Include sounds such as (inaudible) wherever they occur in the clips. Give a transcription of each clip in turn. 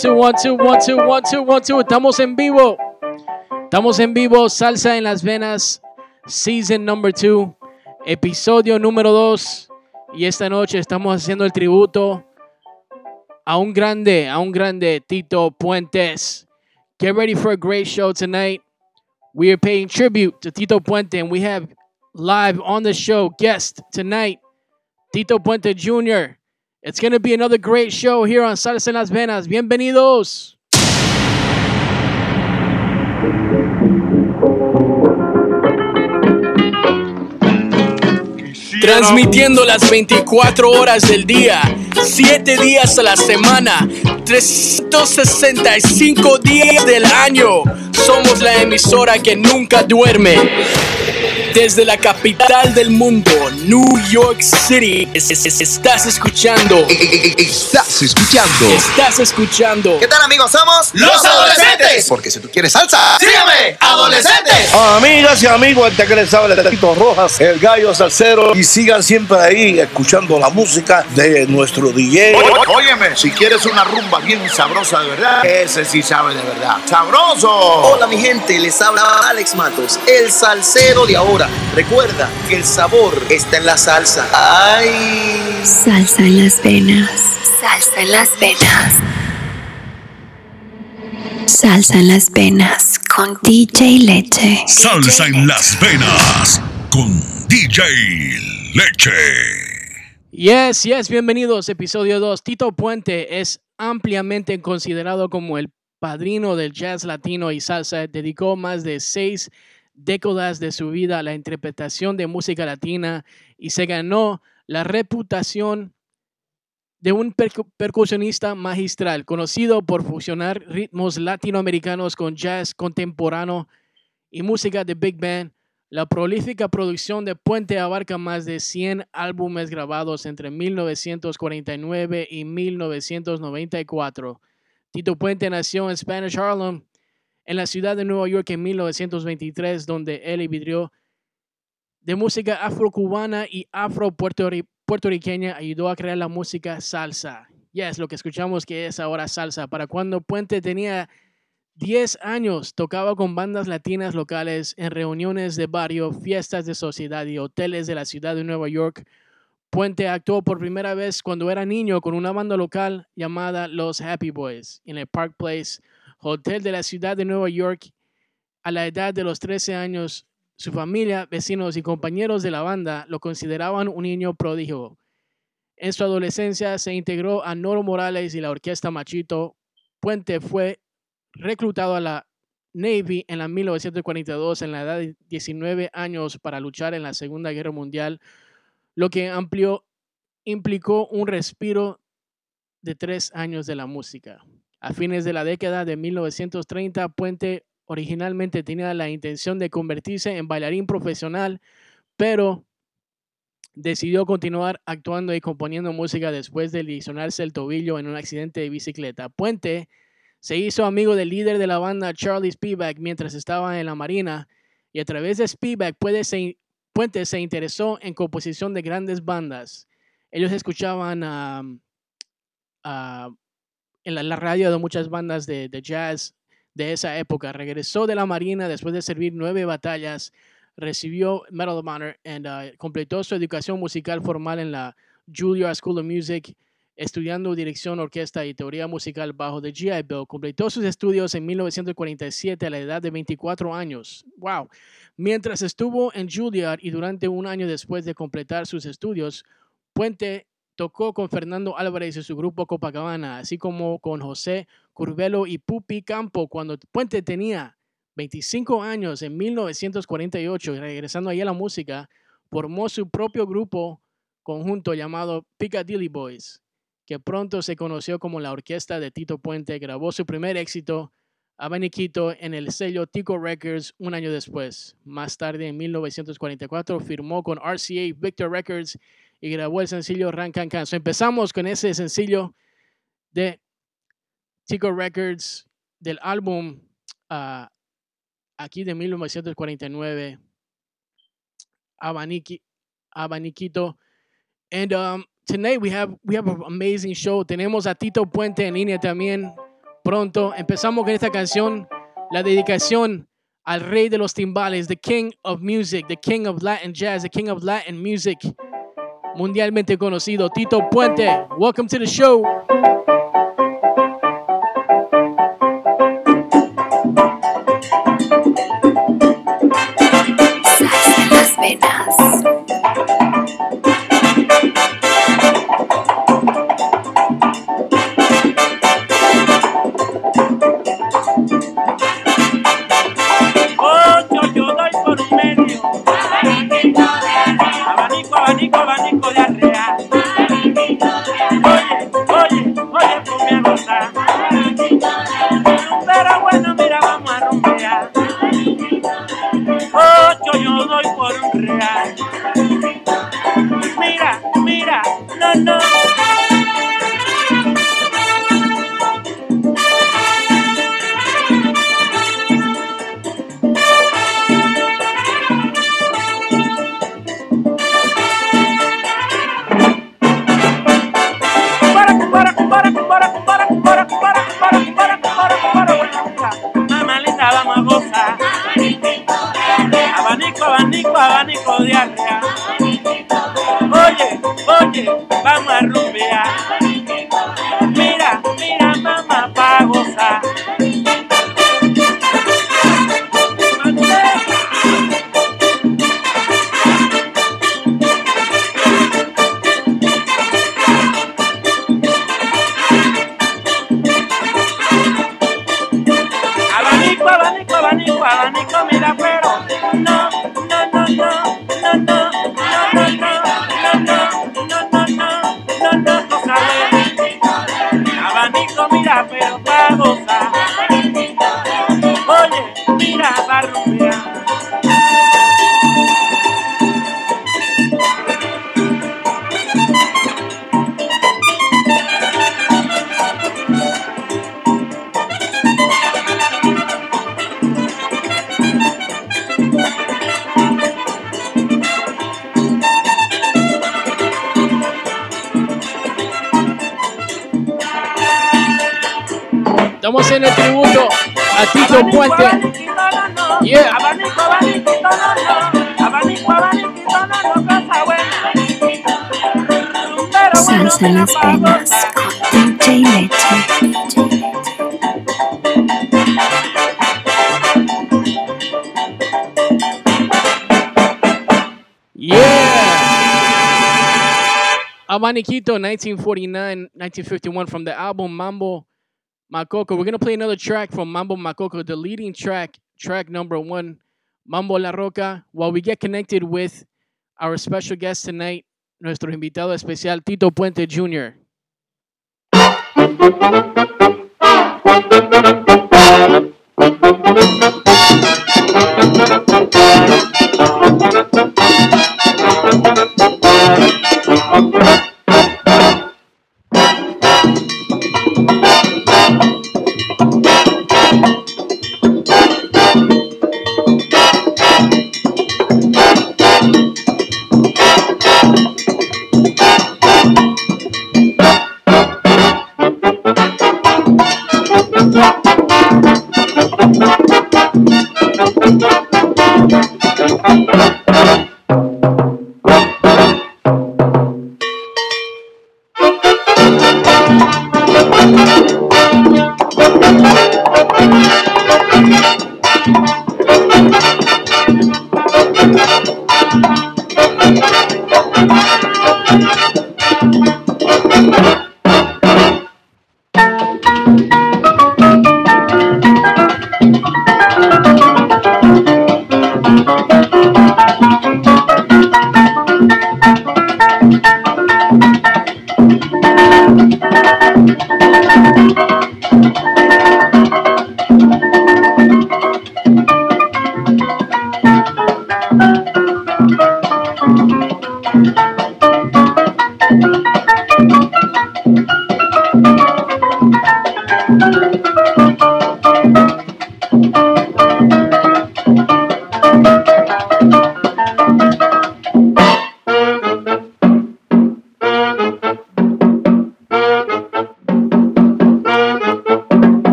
Two, one, two, one, two, one, two, one, two. Estamos en vivo. Estamos en vivo. Salsa en las venas. Season number two. Episodio número dos. Y esta noche estamos haciendo el tributo a un grande, a un grande Tito Puentes. Get ready for a great show tonight. We are paying tribute to Tito Puente, and we have live on the show guest tonight, Tito Puente Jr. It's going to be another great show here on Salsa en las Venas. Bienvenidos. Transmitiendo las 24 horas del día, 7 días a la semana, 365 días del año. Somos la emisora que nunca duerme. Desde la capital del mundo, New York City, es- es- es- estás escuchando. Estás escuchando. Estás escuchando. ¿Qué tal amigos? Somos Los adolescentes. Porque si tú quieres salsa, Sígueme, adolescentes. Amigas y amigos, este que les habla el Tito Rojas, el gallo salsero. Y sigan siempre ahí escuchando la música de nuestro DJ. Ó- Óyeme, si quieres una rumba bien sabrosa de verdad, ese sí sabe de verdad. ¡Sabroso! Hola mi gente, les habla Alex Matos, el salsero de ahora. Recuerda que el sabor está en la salsa. ¡Ay! Salsa en las venas. Salsa en las venas. Salsa en las venas con DJ Leche. Salsa en las venas con DJ Leche. Yes, yes, bienvenidos. Episodio 2. Tito Puente es ampliamente considerado como el padrino del jazz latino y salsa. Dedicó más de seis décadas de su vida a la interpretación de música latina y se ganó la reputación de un percu- percusionista magistral, conocido por fusionar ritmos latinoamericanos con jazz contemporáneo y música de big band. La prolífica producción de Puente abarca más de 100 álbumes grabados entre 1949 y 1994. Tito Puente nació en Spanish Harlem, en la ciudad de Nueva York en 1923, donde él vivió de música afrocubana y afro-puertorriqueña, ayudó a crear la música salsa. Yes, lo que escuchamos que es ahora salsa. Para cuando Puente tenía 10 años tocaba con bandas latinas locales en reuniones de barrio, fiestas de sociedad y hoteles de la ciudad de Nueva York. Puente actuó por primera vez cuando era niño con una banda local llamada Los Happy Boys en el Park Place, hotel de la ciudad de Nueva York. A la edad de los 13 años, su familia, vecinos y compañeros de la banda lo consideraban un niño prodigio. En su adolescencia se integró a Noro Morales y la orquesta Machito. Puente fue reclutado a la Navy en la 1942 en la edad de 19 años para luchar en la Segunda Guerra Mundial, lo que amplió, implicó un respiro de tres años de la música. A fines de la década de 1930, Puente originalmente tenía la intención de convertirse en bailarín profesional, pero decidió continuar actuando y componiendo música después de lesionarse el tobillo en un accidente de bicicleta. Puente se hizo amigo del líder de la banda Charlie Spivak mientras estaba en la Marina y a través de Spivak Puente se, interesó en composición de grandes bandas. Ellos escuchaban ah, ah, en la, radio de muchas bandas de, de jazz de esa época. Regresó de la Marina después de servir nueve batallas, recibió Medal of Honor y uh, completó su educación musical formal en la Juilliard School of Music, estudiando dirección, orquesta y teoría musical bajo The GI Bill. Completó sus estudios en 1947 a la edad de 24 años. ¡Wow! Mientras estuvo en Juilliard y durante un año después de completar sus estudios, Puente tocó con Fernando Álvarez y su grupo Copacabana, así como con José Curvelo y Pupi Campo cuando Puente tenía 25 años en 1948 y regresando a la música, formó su propio grupo conjunto llamado Piccadilly Boys, que pronto se conoció como la orquesta de Tito Puente, grabó su primer éxito, Abaniquito, en el sello Tico Records un año después. Más tarde, en 1944, firmó con RCA Victor Records y grabó el sencillo Rancan Canso. Empezamos con ese sencillo de Chico Records del álbum uh, aquí de 1949, Abaniquito. And um, tonight we have, we have an amazing show. Tenemos a Tito Puente en línea también pronto. Empezamos con esta canción, la dedicación al rey de los timbales, the king of music, the king of Latin jazz, the king of Latin music mundialmente conocido Tito Puente. Welcome to the show. 1949, 1951 from the album Mambo Macoco. We're going to play another track from Mambo Macoco, the leading track, track number one, Mambo La Roca, while we get connected with our special guest tonight, nuestro invitado especial, Tito Puente Jr.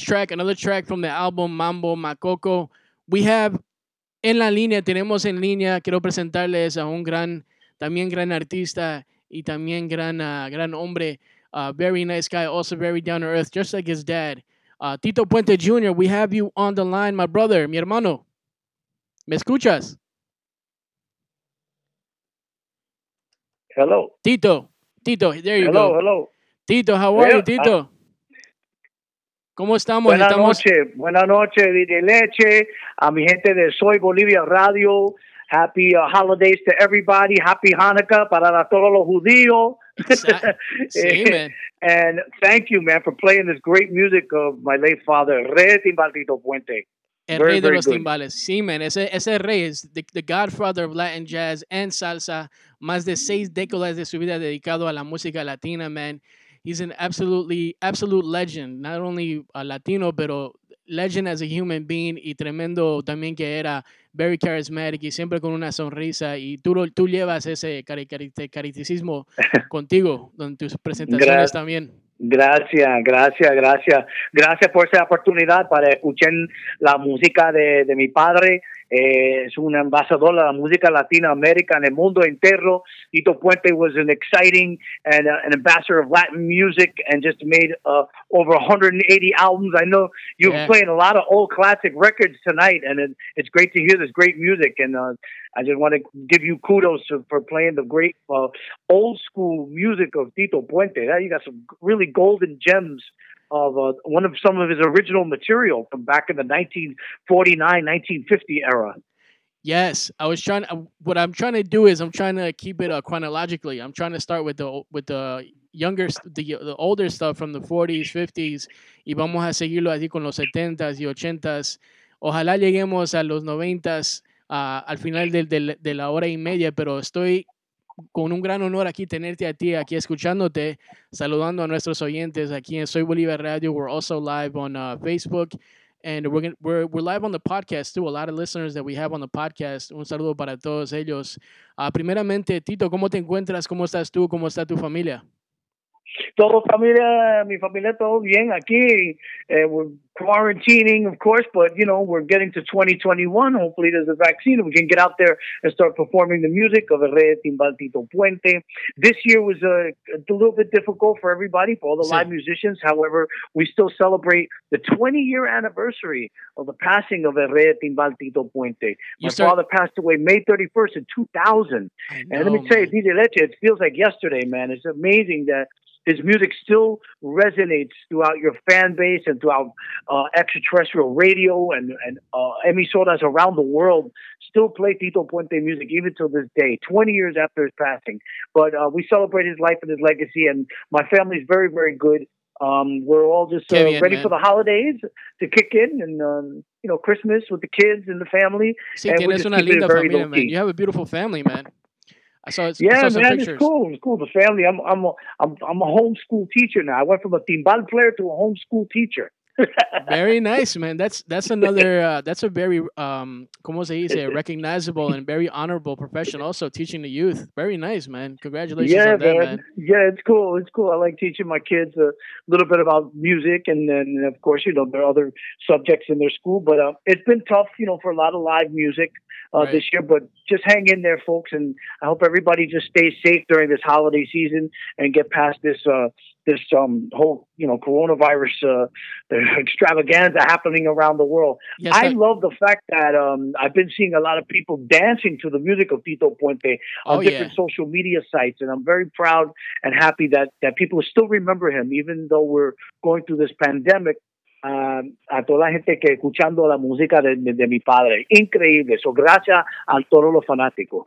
track. Another track from the album Mambo Macoco. We have en la línea, tenemos en línea, quiero presentarles a un gran, también gran artista y también gran, ah, gran hombre. Uh, very nice guy, also very down to earth, just like his dad. Uh, Tito Puente Jr., we have you on the line, my brother, mi hermano. ¿Me escuchas? Hello. Tito, Tito, there you Hello, go. hello. Tito, how are Yeah, you, Tito? ¿Cómo estamos? Buenas Estamos noches, buenas noches, DJ Leche, a mi gente de Soy Bolivia Radio. Happy uh, holidays to everybody. Happy Hanukkah para todos los judíos. (laughs) Sí, man. (laughs) and thank you, man, for playing this great music of my late father, Rey Timbaldito Puente. El Very, rey de los good. timbales. Sí, man. Ese, ese rey es the, the godfather of Latin jazz and salsa. Más de seis décadas de su vida dedicado a la música latina, man. He's an absolutely, absolute legend. Not only a latino, pero legend as a human being y tremendo también que era very charismatic y siempre con una sonrisa. Y tú, tú llevas ese caritismo (laughs) contigo en tus presentaciones Gracias. también. Gracias, gracias, gracias. Gracias por esa oportunidad para escuchar la música de, de mi padre. Eh, es un embajador de la música latinoamérica en el mundo entero. Tito Puente was an exciting and uh, an ambassador of Latin music and just made uh, over 180 albums. I know you're Yeah. playing a lot of old classic records tonight, and it, it's great to hear this great music. And uh, I just want to give you kudos to, for playing the great uh, old school music of Tito Puente. Yeah, you got some really golden gems of uh, one of some of his original material from back in the 1949, 1950 era. Yes, I was trying. uh, What I'm trying to do is I'm trying to keep it uh, chronologically. I'm trying to start with the with the younger, the the older stuff from the 40s, 50s, y vamos a seguirlo así con los 70s y 80s. Ojalá lleguemos a los 90s ah, al final del- del- de la hora y media, pero estoy con un gran honor aquí tenerte a ti, aquí escuchándote, saludando a nuestros oyentes aquí en Soy Bolívar Radio. We're also live on uh, Facebook and we're, gonna, we're we're live on the podcast too. A lot of listeners that we have on the podcast. Un saludo para todos ellos. Ah, primeramente, Tito, ¿cómo te encuentras? ¿Cómo estás tú? ¿Cómo está tu familia? Todo familia, mi familia, todo bien aquí. Uh, we're quarantining, of course, but you know we're getting to 2021. Hopefully, there's a vaccine and we can get out there and start performing the music of Herrera Timbal Tito Puente. This year was a, a little bit difficult for everybody, for all the Sí. live musicians. However, we still celebrate the 20 year anniversary of the passing of Herrera Timbal Tito Puente. You My start- father passed away May 31st in 2000. I And let know, me tell you. DJ Leche, it feels like yesterday, man. It's amazing that his music still resonates throughout your fan base and throughout uh, extraterrestrial radio and, and uh, emisoras around the world still play Tito Puente music even till this day, 20 years after his passing. But uh, we celebrate his life and his legacy, and my family's very, very good. Um, we're all just uh, bien, ready man. for the holidays to kick in and, um, you know, Christmas with the kids and the family. Sí, and tienes una linda familia, man. You have a beautiful family, man. I saw, I Yeah, saw man, pictures. it's cool. It's cool. The family. I'm I'm a, I'm I'm a homeschool teacher now. I went from a timbal player to a homeschool teacher. Very nice, man. That's that's another (laughs) uh, that's a very um como se dice (laughs) recognizable and very honorable profession. Also teaching the youth. Very nice, man. Congratulations yeah, on that, man. man. Yeah, it's cool. It's cool. I like teaching my kids a little bit about music, and then of course, you know, there are other subjects in their school. But uh, it's been tough, you know, for a lot of live music uh, Right. this year. But just hang in there, folks, and I hope everybody just stays safe during this holiday season and get past this uh, this um whole you know coronavirus uh, (laughs) extravaganza happening around the world. Yes, I love the fact that um, I've been seeing a lot of people dancing to the music of Tito Puente on Oh, different yeah. social media sites, and I'm very proud and happy that that people still remember him, even though we're going through this pandemic. Um, a toda la gente que escuchando la música de, de- de mi padre, increíble. So gracias a todos los fanáticos.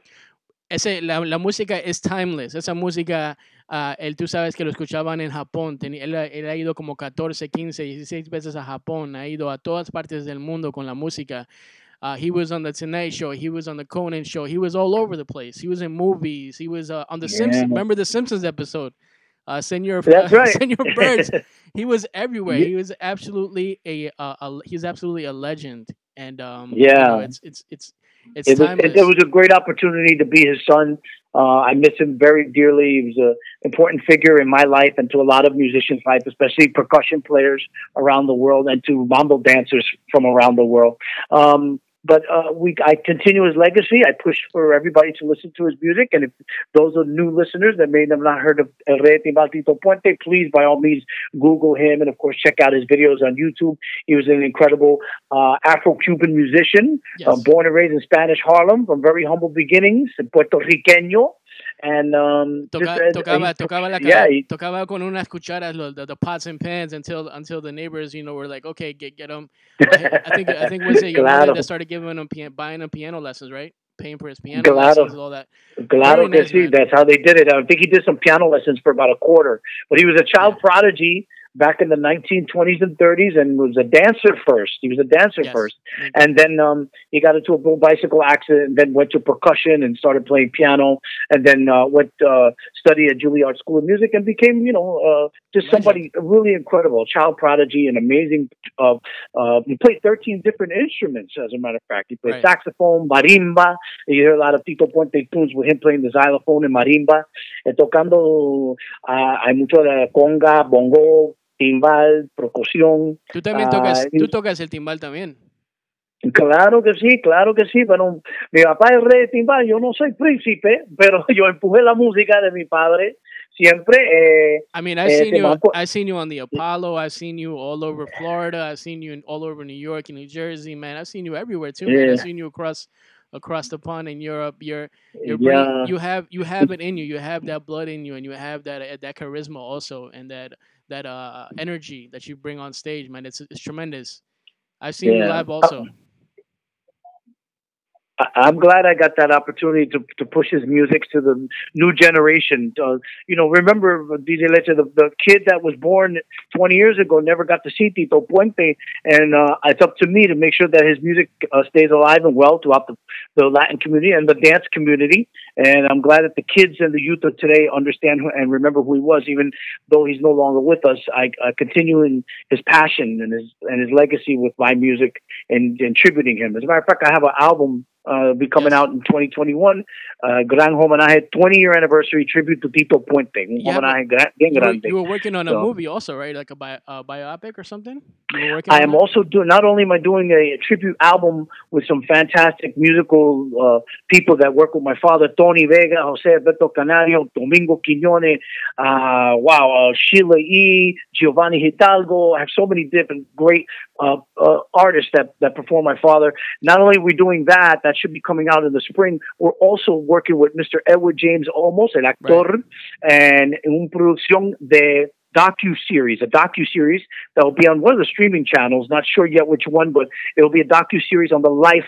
Ese, la, la música es timeless. Esa música ah, él tú sabes que lo escuchaban en Japón. Teni- él, ha- él ha ido como 14, 15, 16 veces a Japón. Ha ido a todas partes del mundo con la música. Uh, he was on the Tonight Show. He was on the Conan Show. He was all over the place. He was in movies. He was uh, on the Simpsons. Remember the Simpsons episode? Uh, Senor, That's (laughs) right. Senor Burns. (laughs) he was everywhere. Yeah. He was absolutely a, uh, a he's absolutely a legend. And um, you Yeah. know, it's it's it's it's it was, timeless. it, it was a great opportunity to be his son. Uh, I miss him very dearly. He was an important figure in my life and to a lot of musicians' life, especially percussion players around the world and to mambo dancers from around the world. Um, but uh, we, I continue his legacy. I push for everybody to listen to his music. And if those are new listeners that may have not heard of El Rey Timbal Tito Puente, please, by all means, Google him and, of course, check out his videos on YouTube. He was an incredible uh, Afro-Cuban musician Yes. uh, born and raised in Spanish Harlem from very humble beginnings, Puerto Riqueño, and um, Toca- just, tocaba, he- tocaba, la yeah, he- tocaba con unas cucharas, lo- the, the pots and pans until until the neighbors, you know, were like, okay, get get them. I think I think was it your Claro. that started giving him buying him piano lessons, right? Paying for his piano Claro. lessons, all that. Claro Very que nice, sí, man. that's how they did it. I think he did some piano lessons for about a quarter, but he was a child prodigy back in the 1920s and 30s and was a dancer first. He was a dancer Yes. first. And then um, he got into a bicycle accident and then went to percussion and started playing piano and then uh, went uh, study at Juilliard School of Music and became, you know, uh, just somebody really incredible, child prodigy, and amazing. Uh, uh, he played 13 different instruments, as a matter of fact. He played Right. saxophone, marimba. You hear a lot of Tito Puente tunes with him playing the xylophone and marimba. Eh, tocando, ah, hay mucho de conga, bongo, timbal, percusión. Tú también tocas, y- tú tocas el timbal también. Claro que sí, claro que sí, pero mi papá es rey de timbal, yo no soy príncipe, pero (laughs) yo empujé la música de mi padre siempre. Eh, I mean, I've Eh, seen you. I've seen you on the Apollo. I've seen you all over Florida. I've seen you in, all over New York and New Jersey, man. I've seen you everywhere too. Man. I've seen you across across the pond in Europe. You're you're yeah. you have you have it in you. You have that blood in you, and you have that uh, that charisma also, and that that uh energy that you bring on stage, man. It's it's tremendous. I've seen you live also. I'm glad I got that opportunity to to push his music to the new generation. Uh, you know, remember DJ Leche, the, the kid that was born 20 years ago never got to see Tito Puente, and uh, it's up to me to make sure that his music uh, stays alive and well throughout the, the Latin community and the dance community. And I'm glad that the kids and the youth of today understand who, and remember who he was, even though he's no longer with us. I, I continue in his passion and his and his legacy with my music and, and tributing him. As a matter of fact, I have an album uh, be coming Yes. out in 2021. Uh, Gran Homenaje 20 year anniversary tribute to Tito Puente. Yeah, homenaje gra- bien You were, you were working on a So- movie also, right? Like a bi- uh, biopic or something. You were. I am that? also doing. Not only am I doing a, tribute album with some fantastic musical uh, people that work with my father, Tony Vega, Jose Alberto Canario, Domingo Quiñones, uh, wow, uh, Sheila E, Giovanni Hidalgo. I have so many different great uh, uh, artists that that perform my father. Not only are we doing that, that should be coming out in the spring. We're also working with Mr. Edward James Olmos, el actor, and en una producción de docu series, a docu series that will be on one of the streaming channels. Not sure yet which one, but it'll be a docu series on the life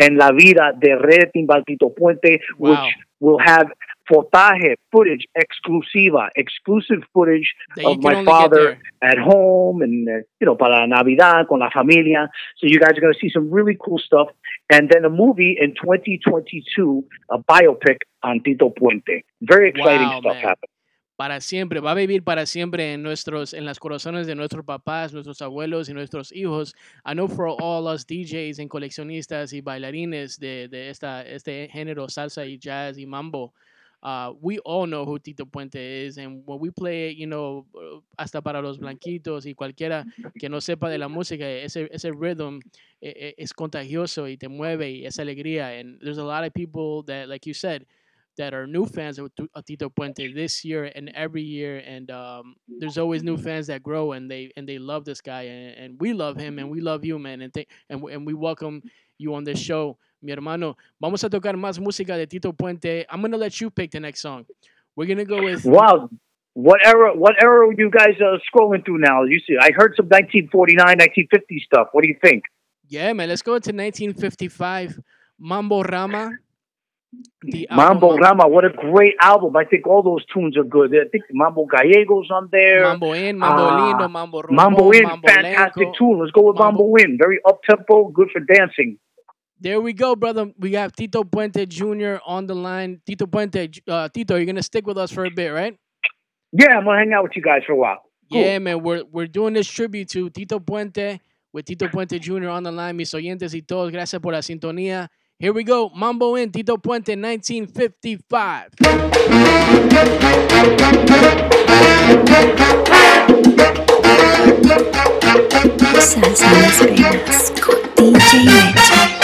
and la vida de Rey Timbal Tito Puente, Wow. which will have fotaje footage exclusiva, exclusive footage That of my father at home and uh, you know para Navidad con la familia. So you guys are going to see some really cool stuff, and then a movie in 2022, a biopic on Tito Puente. Very exciting Wow, stuff man. happening. para siempre, va a vivir para siempre en nuestros, en las corazones de nuestros papás, nuestros abuelos y nuestros hijos. I know for all us DJs and coleccionistas y bailarines de, de esta, este género salsa y jazz y mambo, uh, we all know who Tito Puente is, and when we play, you know, uh, hasta para los blanquitos y cualquiera (laughs) que no sepa de la música, ese, ese rhythm eh, es contagioso y te mueve y es alegría. And there's a lot of people that, like you said, that are new fans of, Tito Puente this year and every year, and um, there's always new fans that grow and they and they love this guy, and, and we love him and we love you, man, and th- and and we welcome you on this show, mi hermano. Vamos a tocar más música de Tito Puente. I'm gonna let you pick the next song. We're gonna go with Wow. What era? What era are you guys uh, scrolling through now? You see, I heard some 1949, 1950 stuff. What do you think? yeah, man. Let's go to 1955 Mambo Rama. The Mambo album, Rama, what a great album. I think all those tunes are good. I think Mambo Gallegos on there. Mambo Inn, Mambo Ah, Lindo, Mambo Rombón, Mambo Inn, Mambo fantastic Lenco. tune. Let's go with Mambo- Mambo, In. Very up tempo, good for dancing. There we go, brother. We have Tito Puente Jr. on the line. Tito Puente, uh, Tito, you're gonna stick with us for a bit, right? Yeah, I'm gonna hang out with you guys for a while. Cool. Yeah, man. We're we're doing this tribute to Tito Puente with Tito Puente Jr. on the line. Mis oyentes y todos, gracias por la sintonía. Here we go. Mambo Inn Tito Puente 1955. Salsa las venas con DJ Leche.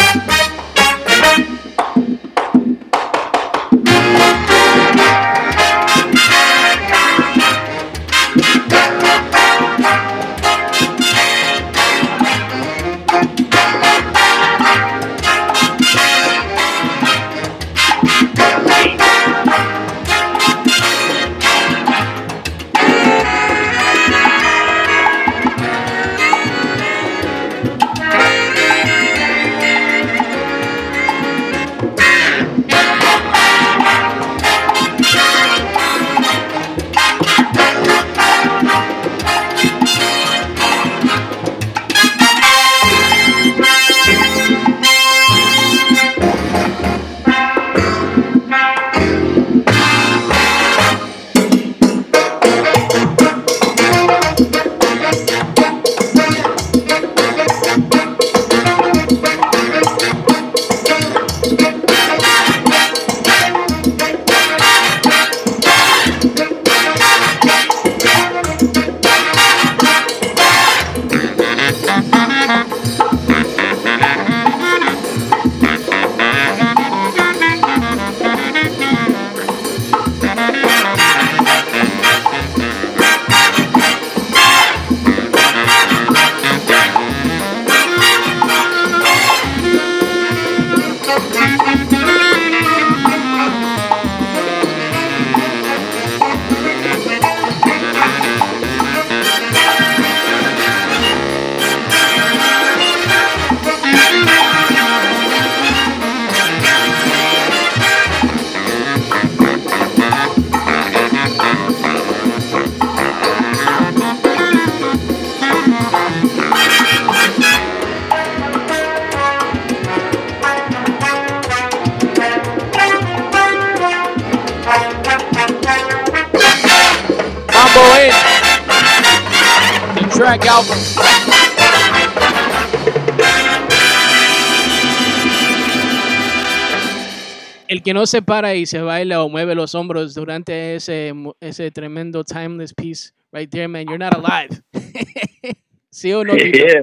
El que no se para y se baila o mueve los hombros durante ese, ese tremendo timeless piece right there, man, you're not alive. (laughs) ¿Sí o no? Yeah.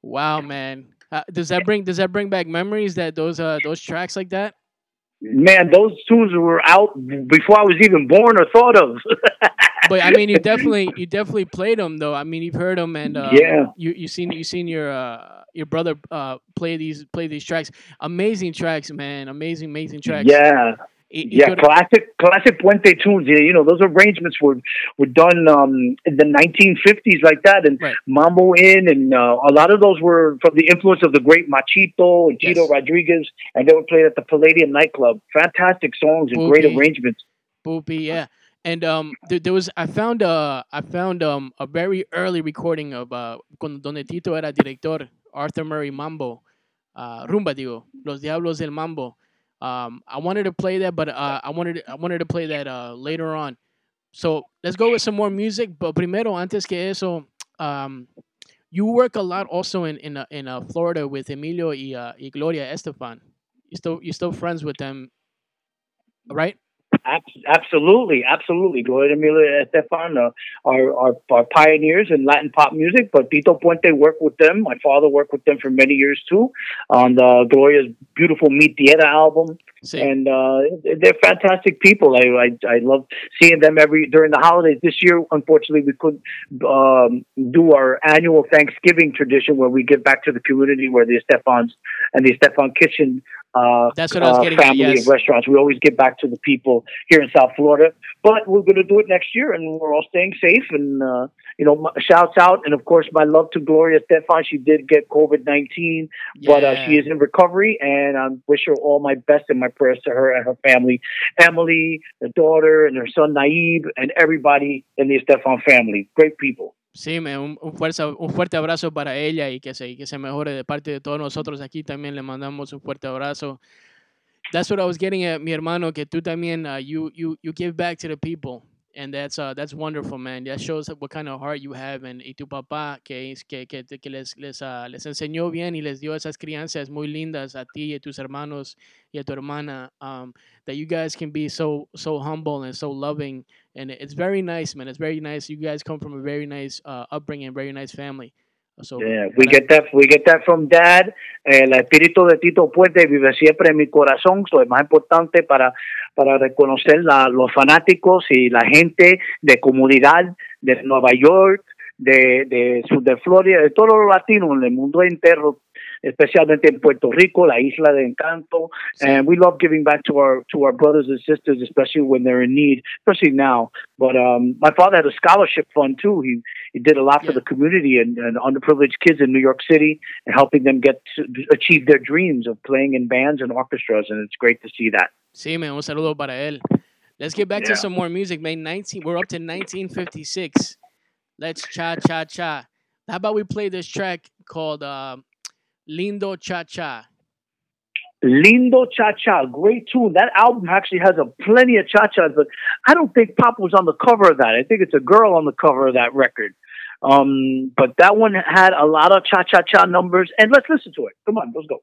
Wow, man. Uh, does that bring does that bring back memories that those uh those tracks like that? Man, those tunes were out before I was even born or thought of. (laughs) But I mean, you definitely you definitely played them though. I mean, you've heard them and uh, Yeah. you you seen you seen your uh your brother uh play these play these tracks. Amazing tracks, man. Amazing, amazing tracks. yeah. Y- y Yeah, classic, classic Puente tunes. Yeah, you know, those arrangements were were done um, in the 1950s, like that, and Right. Mambo Inn, and uh, a lot of those were from the influence of the great Machito and Tito Yes. Rodriguez, and they were played at the Palladium nightclub. Fantastic songs and great arrangements. Boopy, yeah. And um, there, there was I found uh I found um a very early recording of uh cuando donde Tito era director Arthur Murray Mambo, uh, rumba digo, Los Diablos del Mambo. Um, I wanted to play that, but uh, I wanted I wanted to play that uh later on. So let's go with some more music. But primero, antes que eso, um, you work a lot also in in uh, in uh, Florida with Emilio y, uh, y Gloria Estefan. You still you still friends with them, right? Abs- Absolutely, absolutely. Gloria Emilia Estefan uh, are, are are pioneers in Latin pop music, but Tito Puente worked with them. My father worked with them for many years too on the Gloria's beautiful Mi Tierra album, Sí. and uh, they're fantastic people. I, I I love seeing them every during the holidays. This year, unfortunately, we couldn't um, do our annual Thanksgiving tradition where we give back to the community where the Estefans and the Estefan Kitchen uh, That's what I was uh, getting at, family yes. of restaurants. We always get back to the people here in South Florida, but we're going to do it next year, and we're all staying safe. And uh, you know, my, shouts out, and of course, my love to Gloria Estefan. She did get COVID nineteen, but uh, she is in recovery, and I wish her all my best and my prayers to her and her family, Emily, the daughter, and her son Nayib, and everybody in the Estefan family. Great people. Sí, me- un, un fuerza- un fuerte abrazo para ella y que se, que se mejore de parte de todos nosotros aquí también le mandamos un fuerte abrazo. That's what I was getting at, mi hermano, que tú también, uh, you, you, you give back to the people. And that's, uh, that's wonderful, man. That shows what kind of heart you have. And, y tu papá, que, que, que, que les, les, uh, les enseñó bien y les dio esas crianzas muy lindas a ti y a tus hermanos y a tu hermana. Um, that you guys can be so, so humble and so loving and it's very nice, man. It's very nice. You guys come from a very nice uh, upbringing, very nice family. We get that we get that from dad. El espíritu de Tito Puente vive siempre en mi corazón. So, es más importante para, para reconocer los fanáticos y la gente de comunidad de Nueva York, de, de sur de Florida, de todos los latinos en el mundo entero, especialmente en Puerto Rico, la isla de Encanto. And we love giving back to our to our brothers and sisters, especially when they're in need, especially now. But um, my father had a scholarship fund too. He he did a lot for the community and, and underprivileged kids in New York City and helping them get to achieve their dreams of playing in bands and orchestras. And it's great to see that. sí, man, un saludo para él. Let's get back Yeah. to some more music, man. 19, we're up to 1956. Let's cha cha cha. How about we play this track called um Lindo Cha Cha? Lindo Cha Cha, great tune. That album actually has a plenty of cha chas, but I don't think Pop was on the cover of that. I think it's a girl on the cover of that record. Um, but that one had a lot of cha cha cha numbers, and let's listen to it. Come on, let's go.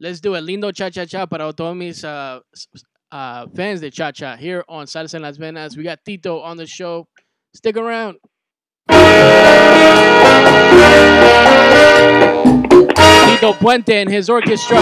Let's do it. Lindo Cha Cha Cha para todos mis uh, uh, fans de Cha Cha here on Salsa en Las Venas. We got Tito on the show. Stick around. Tito Puente and his orchestra.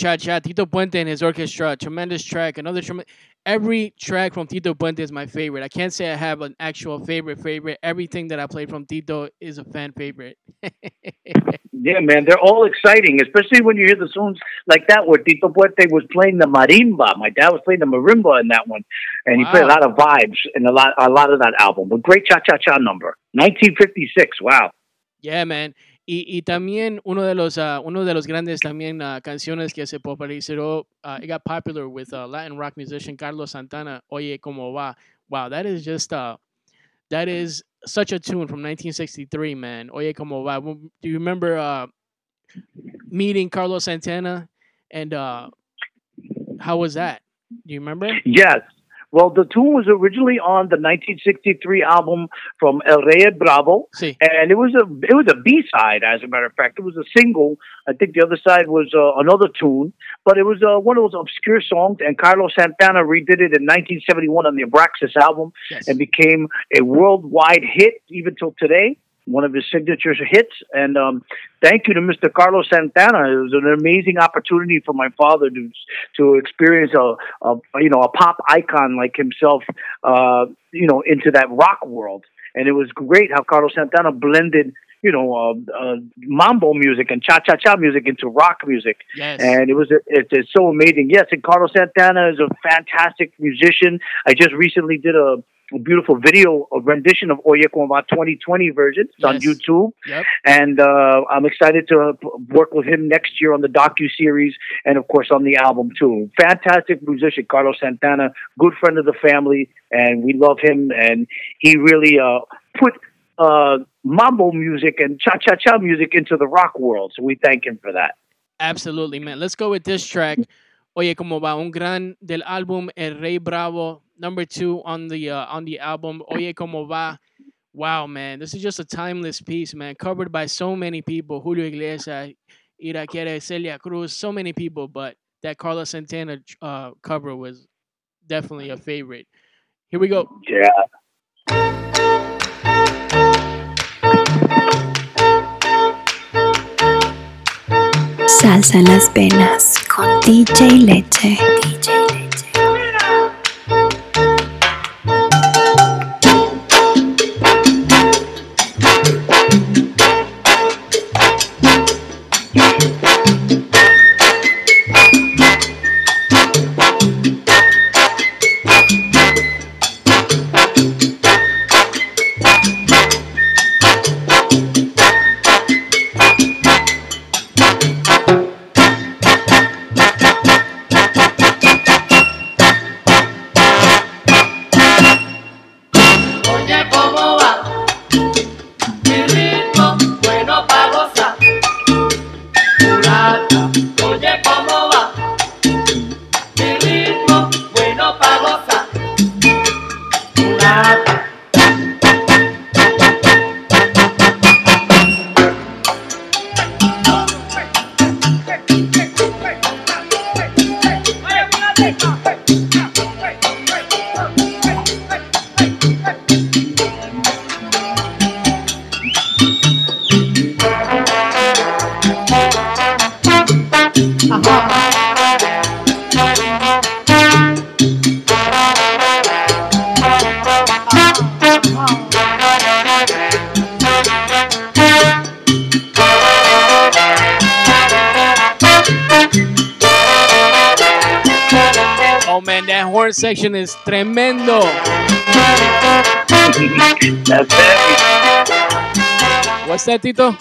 Cha cha. Tito Puente and his orchestra, tremendous track. Another tremendous. Every track from Tito Puente is my favorite. I can't say I have an actual favorite favorite. Everything that I played from Tito is a fan favorite. (laughs) Yeah, man, they're all exciting, especially when you hear the songs like that where Tito Puente was playing the marimba. My dad was playing the marimba in that one, and he played a lot of vibes in a lot, a lot of that album. A great cha cha cha number, 1956. Wow. Yeah, man. Y, y también uno de los uh, uno de los grandes también uh, canciones que se popularizó, uh, it got popular with Latin rock musician Carlos Santana. Oye, como va? Wow, that is just that is such a tune from 1963, man. Oye, como va? Do you remember meeting Carlos Santana and how was that? Do you remember? Yes. Well, the tune was originally on the 1963 album from El Rey Bravo, Sí. and it was a it was a B side. As a matter of fact, it was a single. I think the other side was uh, another tune, but it was uh, one of those obscure songs. And Carlos Santana redid it in 1971 on the Abraxas album, Yes. and became a worldwide hit even till today. One of his signature hits. And um, thank you to Mr. Carlos Santana. It was an amazing opportunity for my father to to experience a, a you know a pop icon like himself, uh, you know, into that rock world. And it was great how Carlos Santana blended. You know, uh, uh, mambo music and cha cha cha music into rock music Yes. and it was it, it's so amazing. Yes, and Carlos Santana is a fantastic musician. I just recently did a beautiful video, a rendition of Oye Como Va 2020 version. It's on YouTube, Yep. and uh, I'm excited to uh, work with him next year on the docu series, and of course on the album too. Fantastic musician, Carlos Santana, good friend of the family, and we love him. And he really uh, put. Uh, mambo music and cha cha cha music into the rock world. So we thank him for that. Absolutely, man. Let's go with this track. Oye, como va un gran del álbum El Rey Bravo, number two on the uh, on the album. Oye, como va. Wow, man, this is just a timeless piece, man. Covered by so many people, Julio Iglesias, Irakere, Celia Cruz, so many people. But that Carlos Santana uh, cover was definitely a favorite. Here we go. Yeah. Salsa en las venas con DJ Leche. DJ Leche. Man, that horn section is tremendo. That's heavy. What's that, Tito?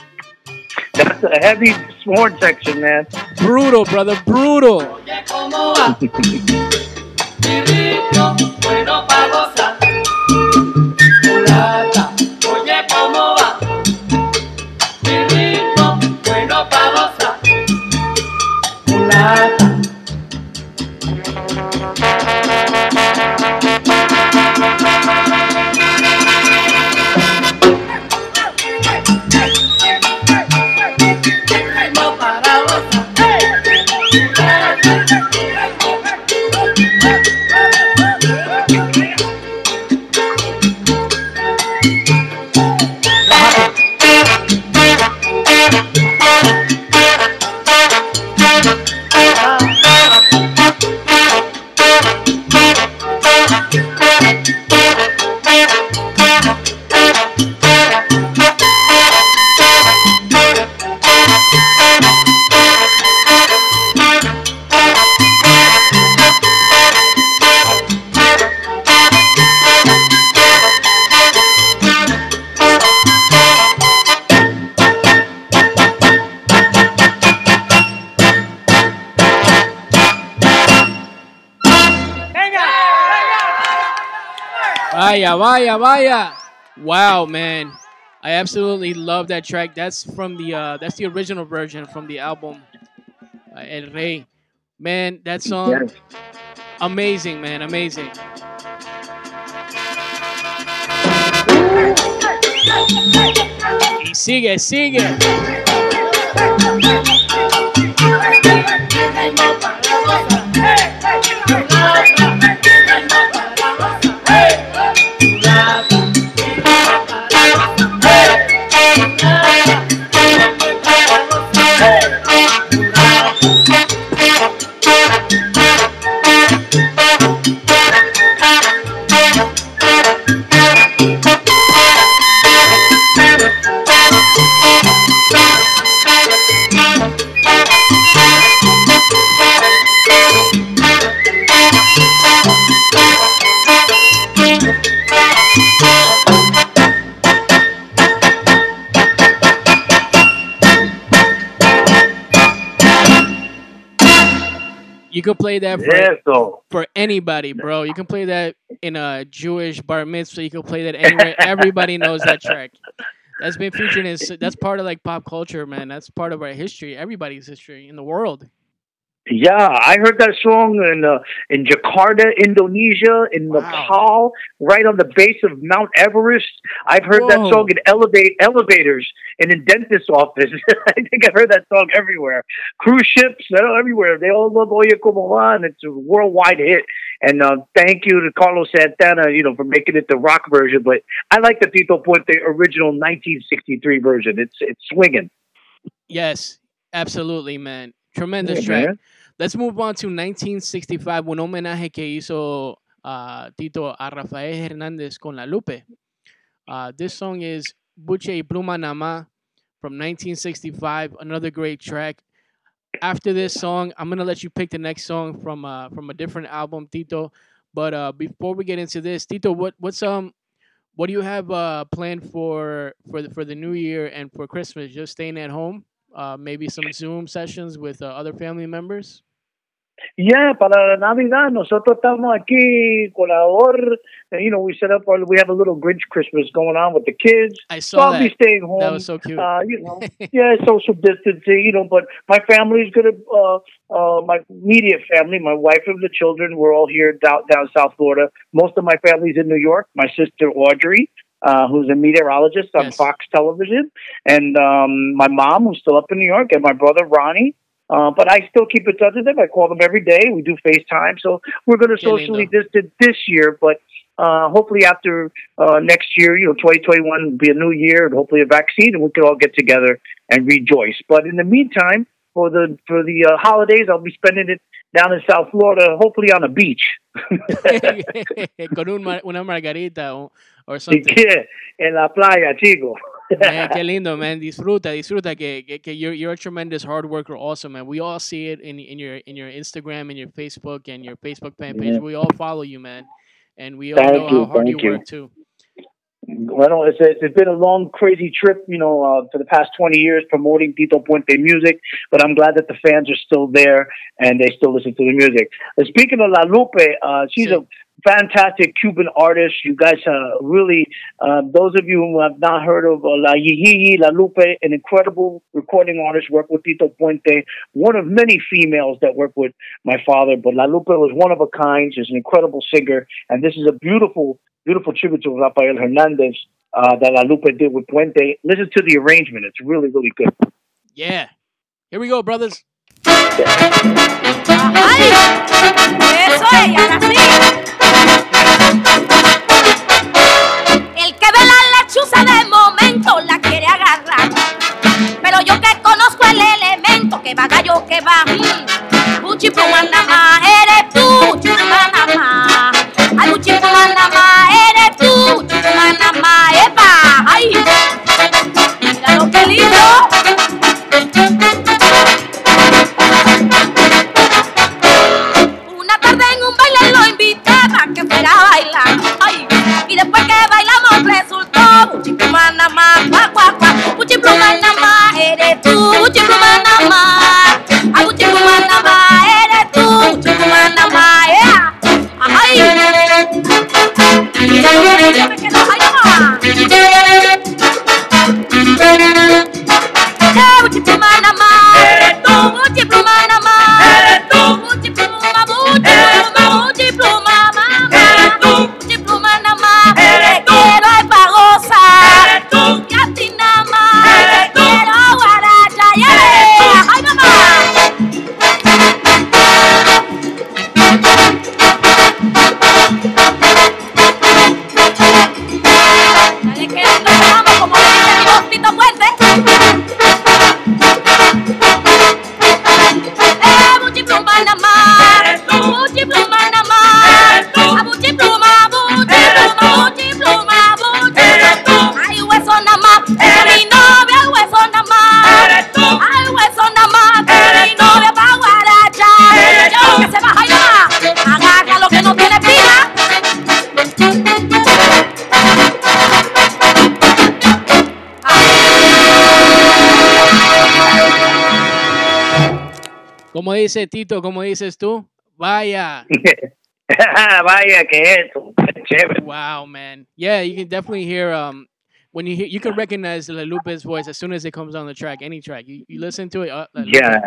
That's a heavy horn section, man. Brutal, brother, brutal. (laughs) Vaya, vaya, vaya. Wow, man. I absolutely love that track. That's from the uh that's the original version from the album uh, El Rey. Man, that song Yes. amazing, man, amazing. Y sigue, sigue. You could play that for Eso. for anybody, bro. You can play that in a Jewish bar mitzvah. You can play that anywhere. Everybody knows that track. That's been featured in. That's part of like pop culture, man. That's part of our history. Everybody's history in the world. Yeah, I heard that song in uh, in Jakarta, Indonesia, in Wow. Nepal, right on the base of Mount Everest. I've heard Whoa. that song in elevate elevators and in dentist office. (laughs) I think I've heard that song everywhere. Cruise ships, you know, everywhere. They all love Oye Como Va, and it's a worldwide hit. And uh, thank you to Carlos Santana, you know, for making it the rock version. But I like the Tito Puente original 1963 version. It's it's swinging. Yes, absolutely, man. Tremendous Yeah, track. man. Let's move on to 1965, un homenaje que hizo uh, Tito a Rafael Hernández con La Lupe. Uh, this song is Buche y Pluma Nama from 1965, another great track. After this song, I'm gonna let you pick the next song from uh, from a different album, Tito. But uh, before we get into this, Tito, what what's um what do you have uh, planned for for the, for the new year and for Christmas? Just staying at home, uh, maybe some Zoom sessions with uh, other family members. Yeah, para la Navidad nosotros estamos aquí, and, You know, we set up our, we have a little Grinch Christmas going on with the kids. I saw I'll be staying home. That was so cute. Uh, you know, (laughs) yeah, social distancing, you know, but my family's gonna, uh, uh, my immediate family, my wife and the children, we're all here down, down South Florida. Most of my family's in New York. My sister Audrey, uh, who's a meteorologist on Yes. Fox Television, and um, my mom, who's still up in New York, and my brother Ronnie. Uh, but I still keep in touch with them. I call them every day. We do FaceTime. So we're going to socially distance this year, but uh, hopefully after uh, next year, you know, 2021 will be a new year and hopefully a vaccine, and we can all get together and rejoice. But in the meantime, for the for the uh, holidays, I'll be spending it down in South Florida, hopefully on a beach. (laughs) Con un una margarita o or (laughs) something. yeah, en la playa, chico. Man, qué (laughs) lindo, man. Disfruta, disfruta que, que, que you're, you're a tremendous hard worker also, man. We all see it in, in your in your Instagram and your Facebook and your Facebook fan page. Yeah. We all follow you, man. And we all Thank know you, how hard you, thank you. work too. Well, it's, it's been a long, crazy trip, you know, uh, for the past 20 years promoting Tito Puente music, but I'm glad that the fans are still there and they still listen to the music. Uh, speaking of La Lupe, uh, she's Sí. a fantastic Cuban artist. You guys, uh, really, uh, those of you who have not heard of uh, La Yiji, La Lupe, an incredible recording artist, worked with Tito Puente, one of many females that work with my father, but La Lupe was one of a kind. She's an incredible singer, and this is a beautiful, beautiful tribute to Rafael Hernandez uh, that La Lupe did with Puente. Listen to the arrangement; it's really, really good. Yeah. Here we go, brothers. ¡Ay! Eso es, y ahora sí. Que va gallo, que va. Dice Tito, como dices tú, vaya. (laughs) Vaya que eso. Chévere. Wow, man. Yeah, you can definitely hear um when you hear you can recognize La Lupe's voice as soon as it comes on the track, any track. You, you listen to it. Uh, Yeah.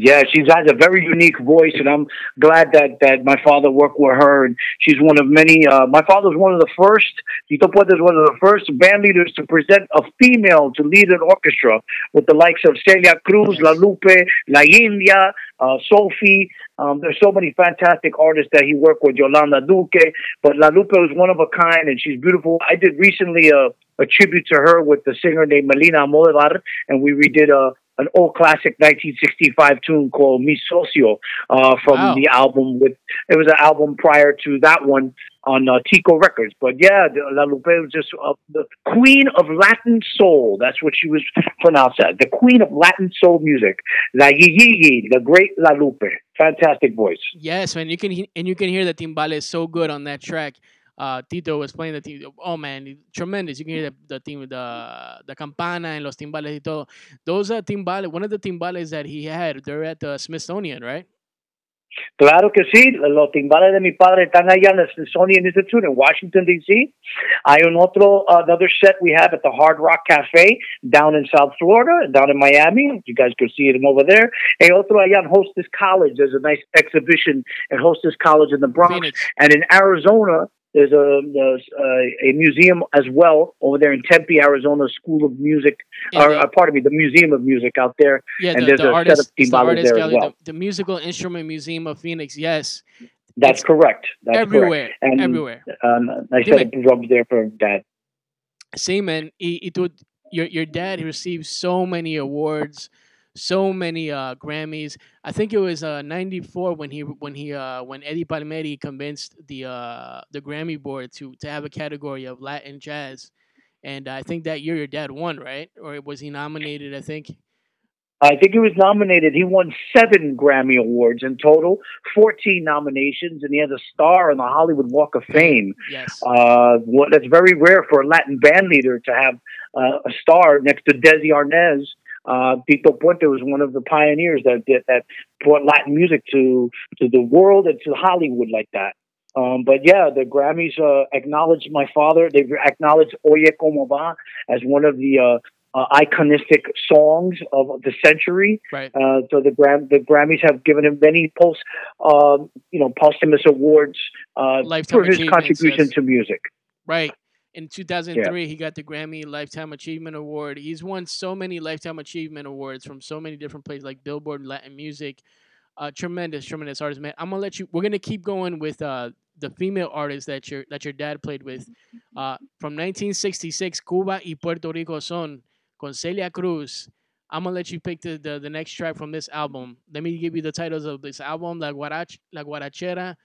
Yeah, she has a very unique voice, and I'm glad that, that my father worked with her. And she's one of many. Uh, my father was one of the first. Tito Puente is one of the first band leaders to present a female to lead an orchestra with the likes of Celia Cruz, La Lupe, La India, uh, Sophie. Um, there's so many fantastic artists that he worked with, Yolanda Duque. But La Lupe was one of a kind, and she's beautiful. I did recently a, a tribute to her with the singer named Melina Modelar, and we redid a an old classic 1965 tune called Mi Socio uh, from Wow. the album. With it was an album prior to that one on uh, Tico Records. But yeah, La Lupe was just uh, the queen of Latin soul. That's what she was pronounced as. The queen of Latin soul music. La Yigi, the great La Lupe. Fantastic voice. Yes, man. You can and you can hear the timbales so good on that track. Uh, Tito was playing the tim- oh man, tremendous. You can hear the the tim- the the campana and los timbales y todo. Those are timbales. One of the timbales that he had, they're at the Smithsonian, right? Claro que sí, los timbales de mi padre están allá en the Smithsonian Institute in Washington, D.C. Hay un otro, another set we have at the Hard Rock Cafe down in South Florida, down in Miami. You guys can see them over there. Hay otro allá in Hostos College. There's a nice exhibition at Hostos College in the Bronx. Phoenix. And in Arizona, there's a, there's a, a museum as well over there in Tempe, Arizona, School of Music, Yeah, or the- uh, pardon me, the Museum of Music out there. Yeah, and the, there's the a artist, set of the timbales artist there as well. the, the Musical Instrument Museum of Phoenix. Yes, That's correct. That's everywhere, correct. And, everywhere. Um, I Dime. drums there for dad. Sí, man. Y, y tú, your your dad received so many awards, so many uh, Grammys. I think it was uh, '94 when he when he uh, when Eddie Palmieri convinced the uh, the Grammy board to to have a category of Latin jazz, and I think that year your dad won, right? Or was he nominated? I think. I think he was nominated. He won seven Grammy Awards in total, 14 nominations, and he has a star on the Hollywood Walk of Fame. Yes. Uh, what, that's very rare for a Latin band leader to have uh, a star next to Desi Arnaz. Uh, Tito Puente was one of the pioneers that, that that brought Latin music to to the world and to Hollywood like that. Um, but yeah, the Grammys uh, acknowledged my father. They acknowledged Oye Como Va as one of the uh, uh, iconistic songs of the century. Right. Uh, so the Gram- the Grammys have given him many post, um, you know, posthumous awards uh, for his contribution yes. to music. Right. In 2003, he got the Grammy Lifetime Achievement Award. He's won so many Lifetime Achievement Awards from so many different places like Billboard Latin Music. Uh, tremendous, tremendous artist, man. I'm gonna let you. We're gonna keep going with uh, the female artists that your that your dad played with. (laughs) Uh, from 1966, Cuba y Puerto Rico son con Celia Cruz. I'm gonna let you pick the, the, the next track from this album. Let me give you the titles of this album: La Guarach, La Guarachera,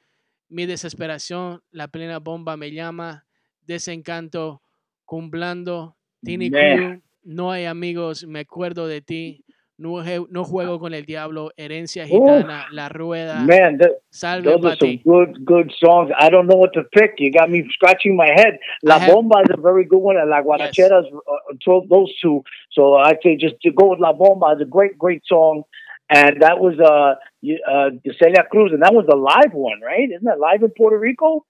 Mi Desesperación, La Plena Bomba Me Llama, Desencanto, Cumplando, Tini. Crew, No hay amigos, Me acuerdo de ti, No, no juego con el diablo, Herencia gitana, La Rueda, Man, that, Salve those are some good, good songs. I don't know what to pick. You got me scratching my head. La I have- Bomba is a very good one, and La Guarachera is uh, those two. So I'd say just to go with La Bomba is a great, great song. And that was uh, uh, Celia Cruz, and that was the live one, right? Isn't that live in Puerto Rico?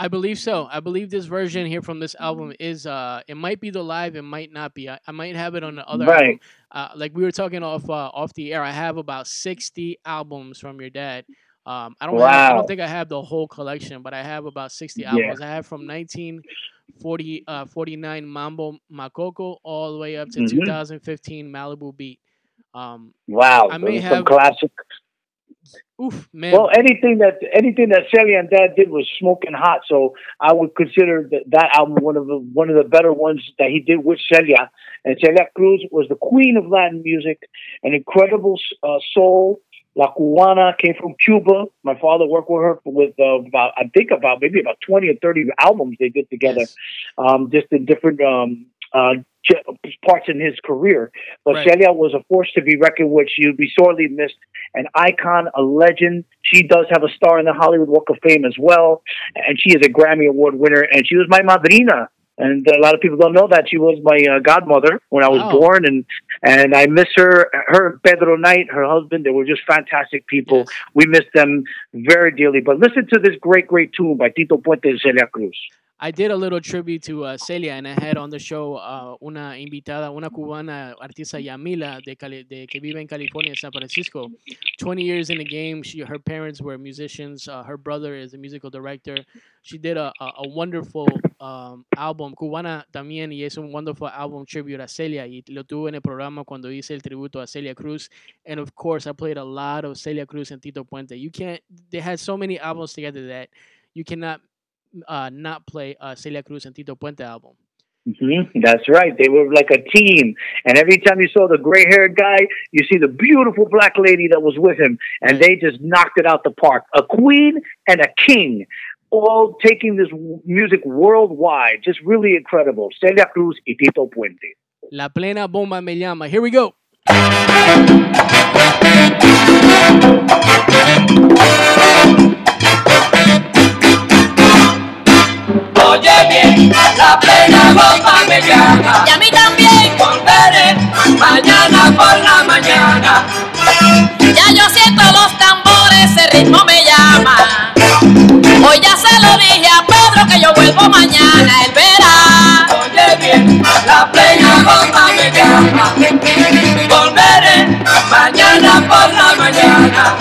I believe so. I believe this version here from this album is uh it might be the live, it might not be. I, I might have it on the other Right. album. Uh, like we were talking off uh, off the air. I have about sixty albums from your dad. Um, I don't have, I don't think I have the whole collection, but I have about sixty Yeah. albums. I have from nineteen forty uh 49 Mambo Macoco all the way up to Mhm. 2015 Malibu Beat. Um, Wow, I may those are some have- classic. Oof, man. Well, anything that anything that Celia and Dad did was smoking hot. So I would consider that, that album one of the one of the better ones that he did with Celia. And Celia Cruz was the queen of Latin music, an incredible uh, soul. La Cubana came from Cuba. My father worked with her with uh, about I think about maybe about twenty or thirty albums they did together, Yes. um, just in different um, uh, parts in his career. But Right. Celia was a force to be reckoned with. She would be sorely missed an icon, a legend. She does have a star in the Hollywood Walk of Fame as well, and she is a Grammy Award winner. And she was my madrina and a lot of people don't know that she was my uh, godmother when I was Wow. born, and and I miss her. Her Pedro Knight, her husband, they were just fantastic people. Yes. We miss them very dearly. But listen to this great, great tune by Tito Puente and Celia Cruz. I did a little tribute to uh, Celia, and I had on the show uh, una invitada, una cubana artista Yamila de, Cali- de que vive en California, San Francisco. 20 years in the game. She, her parents were musicians. Uh, her brother is a musical director. She did a, a, a wonderful um, album, cubana también, y es un wonderful album tribute a Celia. Y lo tuve en el programa cuando hice el tributo a Celia Cruz. And of course, I played a lot of Celia Cruz and Tito Puente. You can't, they had so many albums together that you cannot uh, not play uh, Celia Cruz and Tito Puente album. hmm That's right. They were like a team. And every time you saw the gray haired guy, you see the beautiful black lady that was with him. And they just knocked it out the park. A queen and a king, all taking this w- music worldwide. Just really incredible. Celia Cruz y Tito Puente. La plena bomba me llama. Here we go. Oye bien, la plena bomba me llama. Y a mí también. Volveré mañana por la mañana. Ya yo siento los tambores, ese ritmo me llama. Hoy ya se lo dije a Pedro que yo vuelvo mañana, él verá. Oye bien, la plena bomba me llama. Volveré mañana por la mañana.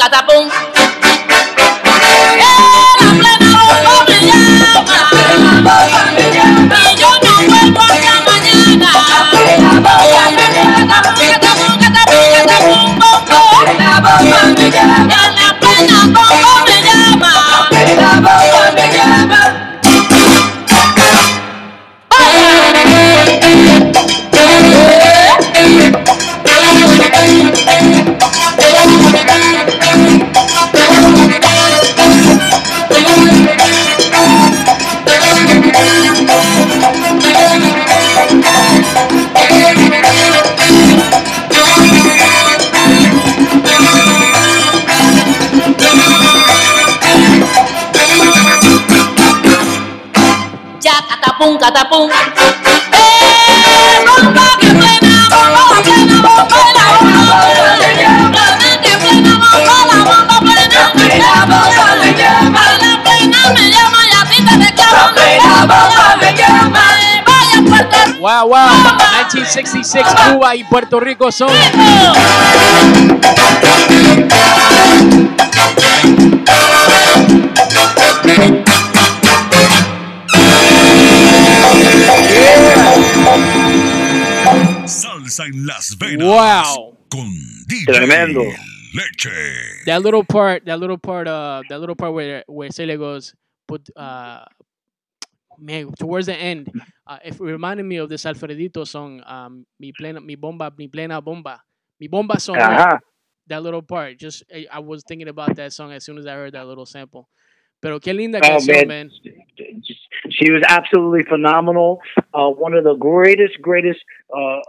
gata Wow, wow. 1966, Cuba y Puerto Rico son. Tremendo. Leche. That little part, that little part, uh, that little part where where Celia goes, put, uh, man, towards the end, uh, it reminded me of this Alfredito song, um, mi plena, mi bomba, mi plena bomba, mi bomba song. Ajá. That little part, just I, I was thinking about that song as soon as I heard that little sample. Pero qué linda Oh, canción, man. man. She was absolutely phenomenal. Uh, one of the greatest, greatest uh,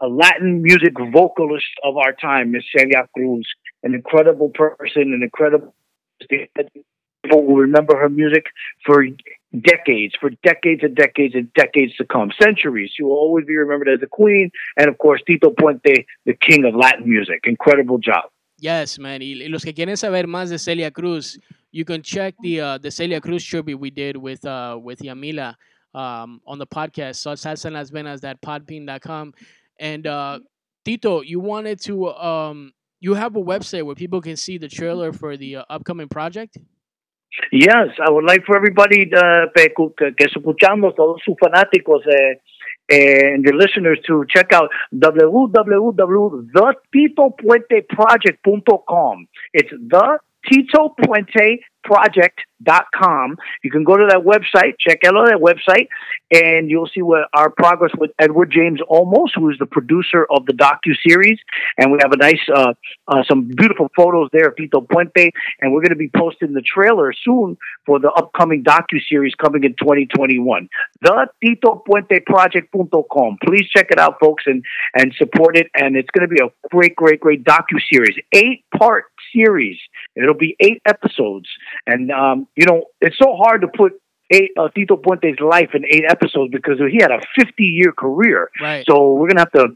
uh, Latin music vocalist of our time, Miss Celia Cruz. An incredible person, an incredible. People will remember her music for decades, for decades and decades and decades to come, centuries. She will always be remembered as a queen, and of course, Tito Puente, the king of Latin music. Incredible job. Yes, man. Y los que quieren saber más de Celia Cruz, you can check the uh, the Celia Cruz tribute we did with uh, with Yamila um, on the podcast, so Salsa en las Venas, that podbean.com. And uh, Tito, you wanted to, um, you have a website where people can see the trailer for the uh, upcoming project? Yes, I would like for everybody uh, que, que escuchamos, todos sus fanáticos, eh, and the listeners to check out www.thetitopuenteproject.com. It's the Tito Puente project.com. You can go to that website, check out that website, and you'll see what our progress with Edward James Olmos, who is the producer of the docu series, and we have a nice, uh, uh, some beautiful photos there of Tito Puente, and we're going to be posting the trailer soon for the upcoming docu series coming in 2021. The Tito Puente Project.com. Please check it out, folks, and and support it. And it's going to be a great, great, great docu series, eight part series. It'll be eight episodes. And um, you know, it's so hard to put eight, uh, Tito Puente's life in eight episodes because he had a 50 year career. Right. So we're gonna have to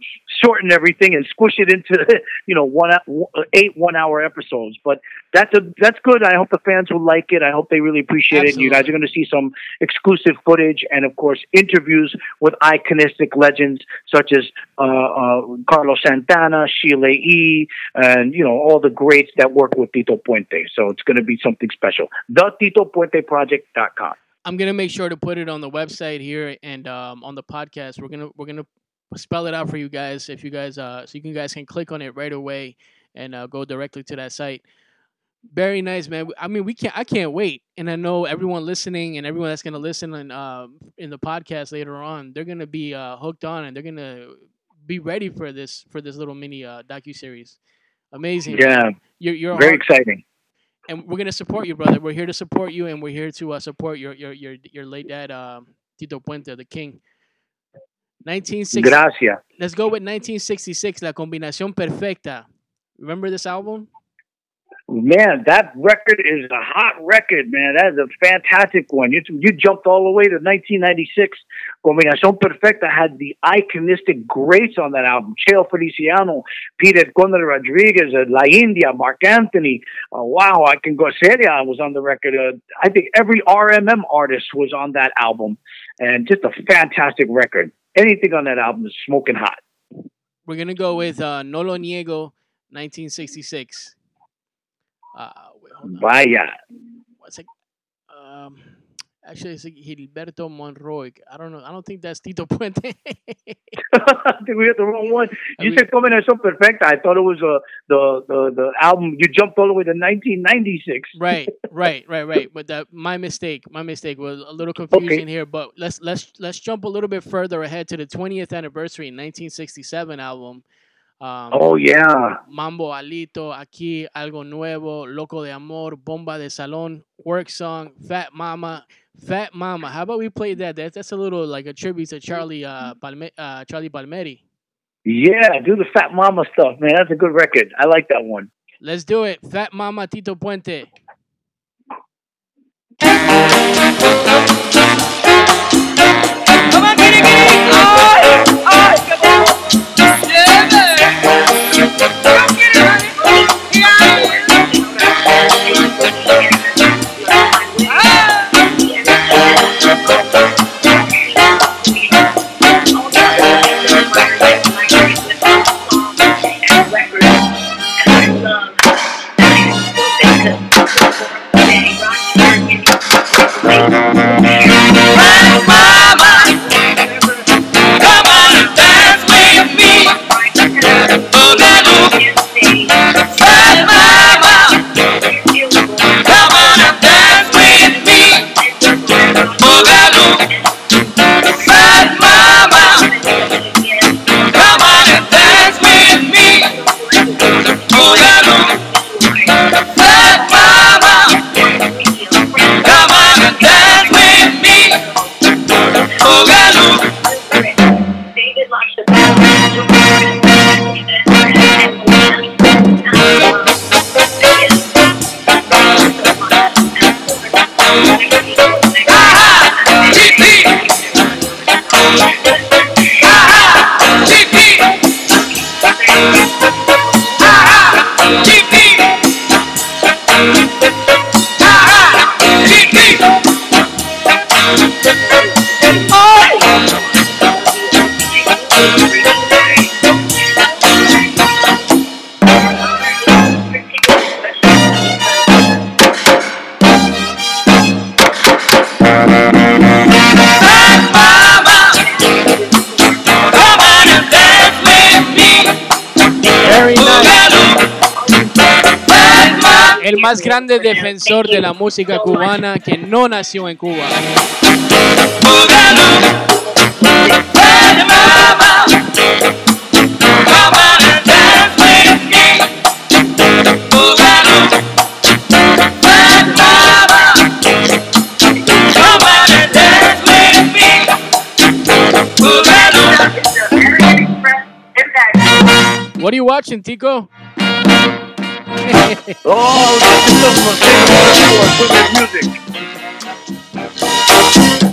shorten everything and squish it into (laughs) you know one uh, eight one hour episodes. But that's a that's good. I hope the fans will like it. I hope they really appreciate it. You guys are going to see some exclusive footage and of course interviews with iconistic legends such as uh, uh, Carlos Santana, Sheila E, and you know all the greats that work with Tito Puente. So it's going to be something special. The TitoPuenteProject.com. I'm gonna make sure to put it on the website here and um, on the podcast. We're gonna we're gonna spell it out for you guys if you guys uh so you can guys can click on it right away and uh, go directly to that site. Very nice, man. I mean, we can't. I can't wait, and I know everyone listening and everyone that's gonna listen in uh, in the podcast later on, they're gonna be uh, hooked on and they're gonna be ready for this for this little mini uh, docu series. Amazing. Yeah, you're you're very hard- exciting. And we're gonna support you, brother. We're here to support you, and we're here to uh, support your your your your late dad, um, Tito Puente, the king. 1960. Gracias. Let's go with 1966, La Combinación Perfecta. Remember this album? Man, that record is a hot record, man. That is a fantastic one. You you jumped all the way to 1996. Combinación Perfecta had the iconistic greats on that album. Cheo Feliciano, Peter Conde Rodriguez, uh, La India, Marc Anthony. Uh, wow, I can go. Seria was on the record. Uh, I think every RMM artist was on that album, and just a fantastic record. Anything on that album is smoking hot. We're gonna go with uh, No Lo Niego, 1966. Uh, wait, hold on. Vaya. One sec. Um, actually, it's Gilberto Monroig. I don't know. I don't think that's Tito Puente. I think we got the wrong one. You we- said Combinación Perfecta. I thought it was uh, the, the the album. You jumped all the way to 1996. right, (laughs) right, right, right. But that my mistake. My mistake was a little confusion here. But let's let's let's jump a little bit further ahead to the 20th anniversary 1967 album. Um, Oh yeah. Mambo Alito, Aquí, Algo Nuevo, Loco de Amor, Bomba de Salón, Work Song, Fat Mama, Fat Mama. How about we play that? That's, that's a little like a tribute to Charlie uh, Palme- uh Charlie Palmieri. Yeah, do the Fat Mama stuff, man. That's a good record. I like that one. Let's do it. Fat Mama Tito Puente. Más grande defensor de la música cubana que no nació en Cuba. What are you watching, Tico?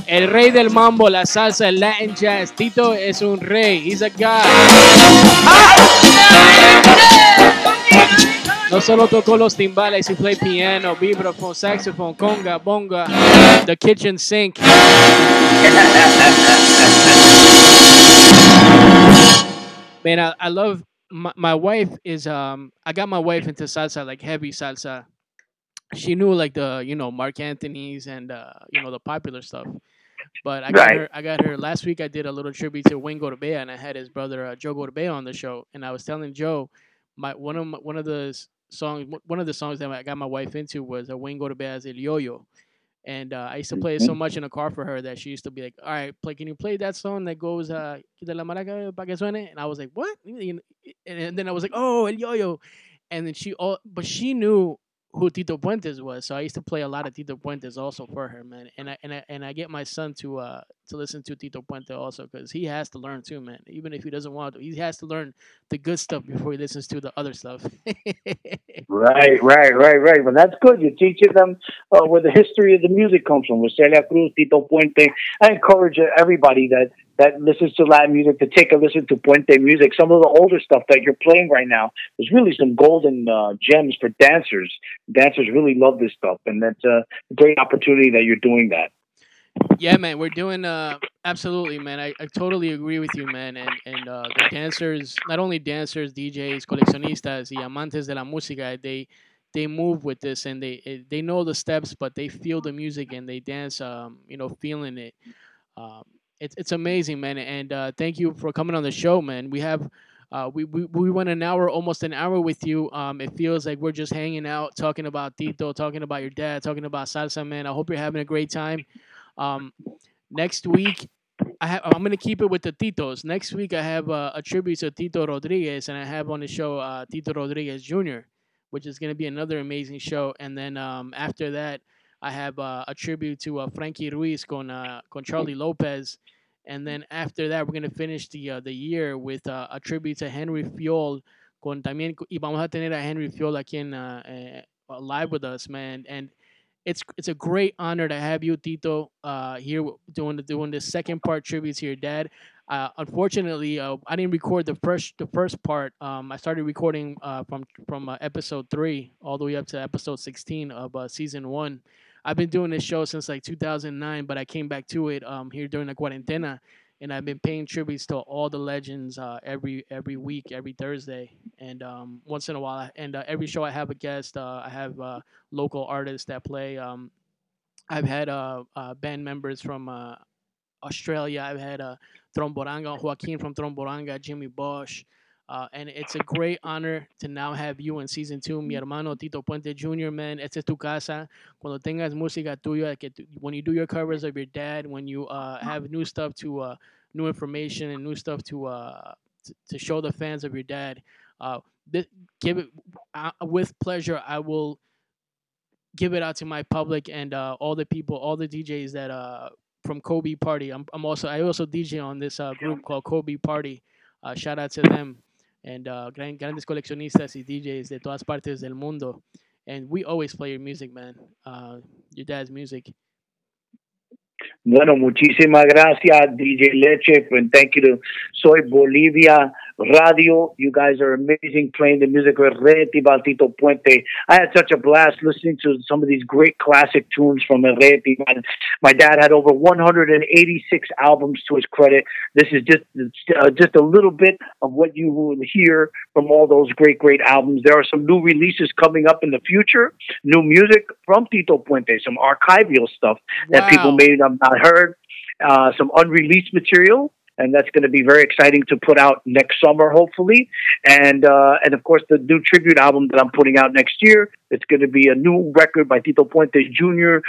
El rey del mambo, la salsa, el Latin jazz. Tito es un rey. He's a god. No solo tocó los timbales, he played piano, vibraphone, saxophone, conga, bonga, the kitchen sink. Man, I, I love my, my wife is um I got my wife into salsa like heavy salsa. She knew like the you know Marc Anthony's and uh you know the popular stuff. But I got Right. her I got her last week I did a little tribute to Wayne Gorbea and I had his brother uh, Joe Gorbea on the show and I was telling Joe my one of my, one of the songs one of the songs that I got my wife into was a Wayne Gorbea's El Yo-Yo. And uh, I used to play it so much in the car for her that she used to be like, "All right, play. Can you play that song that goes uh, "Quita la maraca pa' que suene"? And I was like, "What?" And, and then I was like, "Oh, El Yo-Yo," and then she, all, but she knew who Tito Puentes was, so I used to play a lot of Tito Puentes also for her, man. And I and I and I get my son to uh to listen to Tito Puente also because he has to learn too, man. Even if he doesn't want to, he has to learn the good stuff before he listens to the other stuff. (laughs) Right, right, right, right. But that's good. You're teaching them uh, where the history of the music comes from. With Celia Cruz, Tito Puente. I encourage everybody that that listens to Latin music to take a listen to Puente music. Some of the older stuff that you're playing right now is really some golden uh, gems for dancers. Dancers really love this stuff, and that's a great opportunity that you're doing that. Yeah, man, we're doing uh absolutely, man. I, I totally agree with you, man. And and uh, the dancers, not only dancers, DJs, coleccionistas, y amantes de la música, they they move with this and they eh, they know the steps, but they feel the music and they dance, um, you know, feeling it. Um, it's it's amazing, man. And uh, thank you for coming on the show, man. We have. Uh, we, we, we went an hour, almost an hour with you. Um, it feels like we're just hanging out, talking about Tito, talking about your dad, talking about salsa, man. I hope you're having a great time. Um, next week, I have, I'm gonna keep it with the Titos. Next week, I have uh, a tribute to Tito Rodriguez, and I have on the show uh, Tito Rodriguez Jr., which is gonna be another amazing show. And then um, after that, I have uh, a tribute to uh, Frankie Ruiz con uh, con Charlie Lopez. And then after that, we're gonna finish the uh, the year with a tribute to Henry Fiol. Con también y vamos a tener a Henry Fiol aquí en eh, live with us, man. And it's it's a great honor to have you, Tito, uh, here doing doing the second part tribute to your dad. Uh, unfortunately, uh, I didn't record the first the first part. Um, I started recording uh, from from uh, episode three all the way up to episode sixteen of uh, season one. I've been doing this show since like 2009, but I came back to it um, here during the cuarentena, and I've been paying tributes to all the legends uh, every every week, every Thursday, and um, once in a while. And uh, every show I have a guest. Uh, I have uh, local artists that play. Um, I've had uh, uh, band members from Australia. I've had Tromboranga, Joaquin from Tromboranga, Jimmy Bosch. Uh, and it's a great honor to now have you in season two, mi hermano Tito Puente Jr., man. Esta es tu casa. Cuando tengas música tuya, que tu- when you do your covers of your dad, when you uh, have new stuff to, uh, new information and new stuff to, uh, t- to show the fans of your dad, uh, th- give it uh, with pleasure. I will give it out to my public and uh, all the people, all the DJs that uh from Kobe Party. I'm, I'm also I also DJ on this uh, group called Kobe Party. Uh, shout out to them and uh, gran- grandes coleccionistas y DJs de todas partes del mundo. And we always play your music, man. Uh, your dad's music. Bueno, muchísimas gracias, DJ Leche, and thank you to Soy Bolivia Radio. You guys are amazing playing the music with Rey Timbal Tito Puente. I had such a blast listening to some of these great classic tunes from Reti. My, my dad had over 186 albums to his credit. This is just uh, just a little bit of what you will hear from all those great, great albums. There are some new releases coming up in the future, new music from Tito Puente, some archival stuff that people Wow. may have not heard, uh, some unreleased material, and that's going to be very exciting to put out next summer, hopefully. And uh, and of course, the new tribute album that I'm putting out next year. It's going to be a new record by Tito Puente Jr.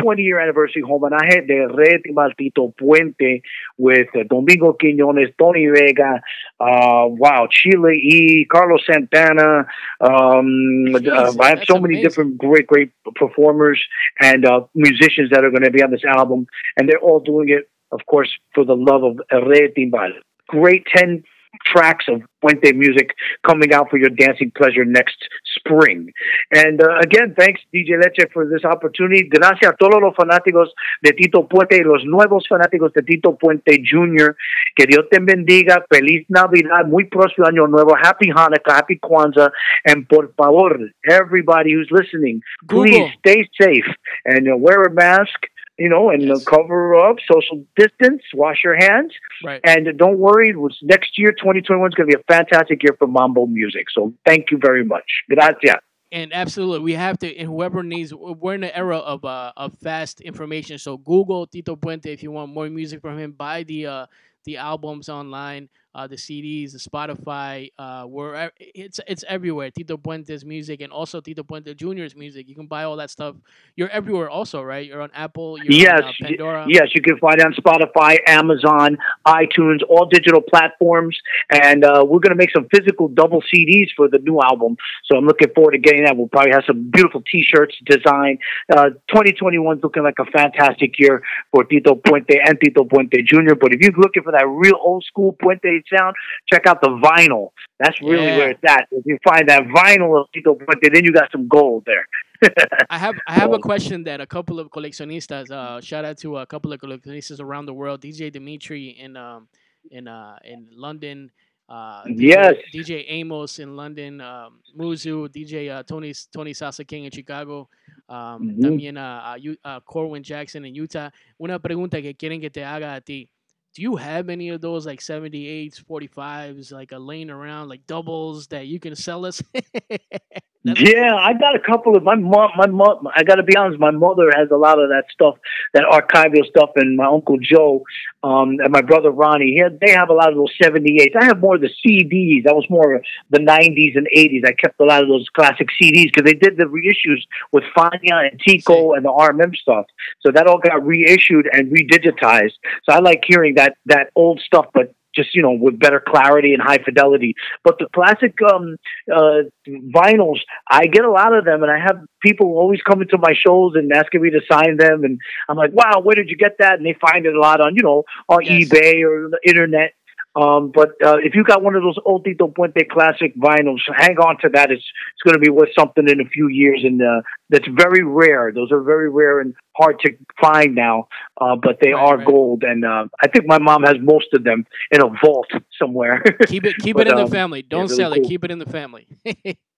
20 year anniversary homenaje de Rétima Tito Puente with uh, Domingo Quiñones, Tony Vega, uh, wow, Sheila E, Carlos Santana. Um, uh, I have so many amazing. different great, great performers and uh, musicians that are going to be on this album, and they're all doing it, of course, for the love of Herrera Timbal. Great 10 tracks of Puente music coming out for your dancing pleasure next spring. And uh, again, thanks DJ Leche for this opportunity. Gracias a todos los fanáticos de Tito Puente y los nuevos fanáticos de Tito Puente Jr. Que Dios te bendiga. Feliz Navidad. Muy próximo año nuevo. Happy Hanukkah. Happy Kwanzaa. And por favor, everybody who's listening, please Google. stay safe and uh, wear a mask. You know, and Yes. cover up, social distance, wash your hands, Right. and don't worry, was next year, 2021 is going to be a fantastic year for mambo music. So thank you very much. Gracias. And absolutely, we have to. And whoever needs, we're in the era of uh, of fast information. So Google Tito Puente if you want more music from him. Buy the uh, the albums online, uh, the CDs, the Spotify. Uh, where it's it's everywhere. Tito Puente's music and also Tito Puente Jr.'s music. You can buy all that stuff. You're everywhere, also, right? You're on Apple. You're Yes, on, uh, Pandora. yes, you can find it on Spotify, Amazon, iTunes, all digital platforms. And uh, we're going to make some physical double CDs for the new album. So I'm looking forward to getting that. We'll probably have some beautiful T-shirts designed. Uh, 2021 is looking like a fantastic year for Tito Puente and Tito Puente Jr. But if you're looking for that real old school Puente sound, check out the vinyl. That's really Yeah. where it's at. If you find that vinyl of Tito Puente, then you got some gold there. (laughs) I have I have a question that a couple of coleccionistas. Uh, shout out to a couple of coleccionistas around the world. DJ Dimitri in um in uh in London. Uh, DJ, Yes. DJ Amos in London. Um, Muzu. DJ uh, Tony Tony Salsa King in Chicago. Um, Ujú. También uh, uh, U- uh, Corwin Jackson in Utah. Una pregunta que quieren que te haga a ti. Do you have any of those like 78s, 45s, like a laying around, like doubles that you can sell us? (laughs) That's- Yeah, I got a couple of my mom. My mom. I got to be honest. My mother has a lot of that stuff, that archival stuff, and my uncle Joe, um, and my brother Ronnie. He had, they have a lot of those seventy eights. I have more of the CDs. That was more of the nineties and eighties. I kept a lot of those classic CDs because they did the reissues with Fania and Tico and the RMM stuff. So that all got reissued and redigitized. So I like hearing that that old stuff, but just you know with better clarity and high fidelity. But the classic um, uh, vinyls, I get a lot of them, and I have people always coming to my shows and asking me to sign them, and I'm like, wow, where did you get that? And they find it a lot on you know on Yes. eBay or the internet. Um, but uh, if you got one of those old Tito Puente classic vinyls, hang on to that. It's it's going to be worth something in a few years, and uh, that's very rare. Those are very rare and hard to find now, uh, but they Right, are right. gold. And uh, I think my mom has most of them in a vault somewhere. keep it (laughs) keep But, it in the um, family. Don't really sell it. Keep it in the family. (laughs)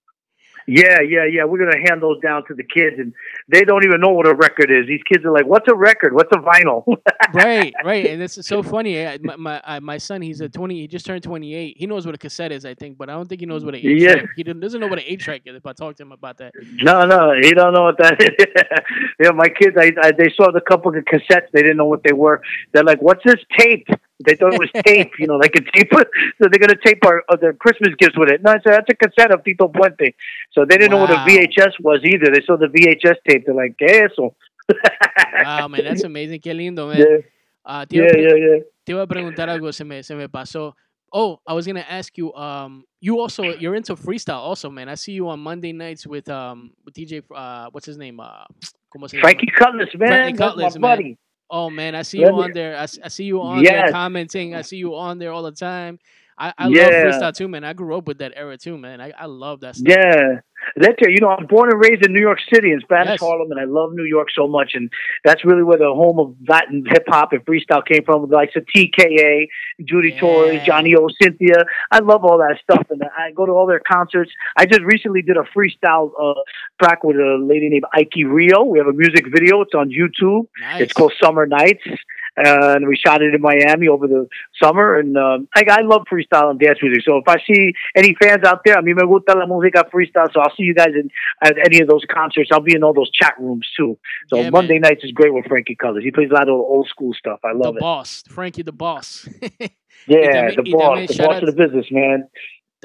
Yeah, yeah, yeah. We're gonna hand those down to the kids, and they don't even know what a record is. These kids are like, "What's a record? What's a vinyl?" (laughs) right, right, and it's so funny. I- My my, I- my son, he's a twenty. He just turned twenty eight. He knows what a cassette is, I think, but I don't think he knows what an eight Yeah. track. He doesn't doesn't know what an eight track is. If I talk to him about that, no, no, he don't know what that is. (laughs) yeah, my kids, I, I, they saw the couple of cassettes. They didn't know what they were. They're like, "What's this tape?" They thought (laughs) it was tape, you know, like a tape. (laughs) So they're gonna tape our their Christmas gifts with it. No, I said that's a cassette of Tito Puente. So they didn't know what a VHS was either. They saw the VHS tape. They're like, "¿Qué es eso?" (laughs) wow, man, that's amazing. Qué lindo, man. Yeah, Uh, te, yeah, yeah, yeah. te iba a preguntar algo, se me se me pasó. Oh, I was gonna ask you. Um, you also you're into freestyle, also, man. I see you on Monday nights with um with DJ. Uh, what's his name? Uh, (tsk) ¿cómo se? Frankie Cutlass, man, Frankie Cutlass, my man. buddy. Oh man, I see you on there. I see you on there commenting. I see you on there all the time. I, I love Yeah. freestyle too, man. I grew up with that era too, man. I, I love that stuff. Yeah. That's it. You know, I'm born and raised in New York City in Spanish Yes. Harlem, and I love New York so much. And that's really where the home of Latin hip hop and freestyle came from. with The likes TKA, Judy Yeah. Torres, Johnny O, Cynthia. I love all that stuff, and I go to all their concerts. I just recently did a freestyle uh, track with a lady named Ike Rio. We have a music video. It's on YouTube. Nice. It's called Summer Nights. And we shot it in Miami over the summer. And um, I, I love freestyle and dance music. So if I see any fans out there, a mí me gusta la música freestyle. So I'll see you guys in, at any of those concerts. I'll be in all those chat rooms too. So Yeah, Monday nights is great with Frankie Cutlass. He plays a lot of old school stuff. I The love it. boss, Frankie the boss. (laughs) Yeah, the boss, the boss of the business, man.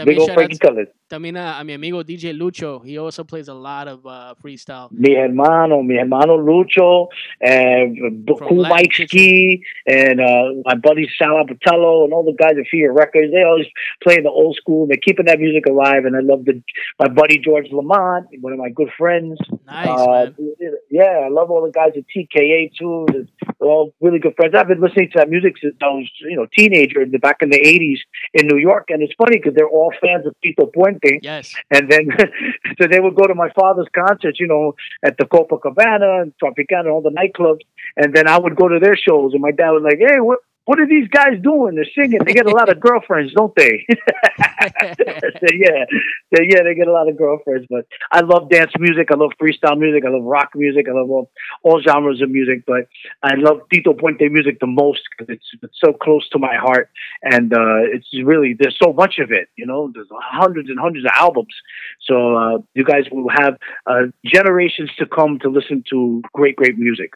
Big old Frankie Cutlass. También a, a mi amigo DJ Lucho. He also plays a lot of uh, freestyle. mi hermano, mi hermano Lucho, and From Cool Mike Ski, and uh, my buddy Sal Abbatiello, and all the guys at Fever Records. They always play the old school. They're keeping that music alive, and I love the my buddy George LaMond, one of my good friends. Nice, Uh, man. yeah, I love all the guys at TKA too. They're all really good friends. I've been listening to that music since I was, you know, teenager in the, back in the '80s in New York, and it's funny because they're all fans of Tito Puente. Yes. And then, (laughs) so they would go to my father's concerts, you know, at the Copacabana and Tropicana, and all the nightclubs. And then I would go to their shows, and my dad was like, "Hey, what what are these guys doing? They're singing. They get a lot of (laughs) girlfriends, don't they?" (laughs) "Yeah, yeah, they get a lot of girlfriends." But I love dance music. I love freestyle music. I love rock music. I love all, all genres of music. But I love Tito Puente music the most because it's, it's so close to my heart, and uh, it's really there's so much of it. You know, there's hundreds and hundreds of albums. So uh, you guys will have uh, generations to come to listen to great, great music.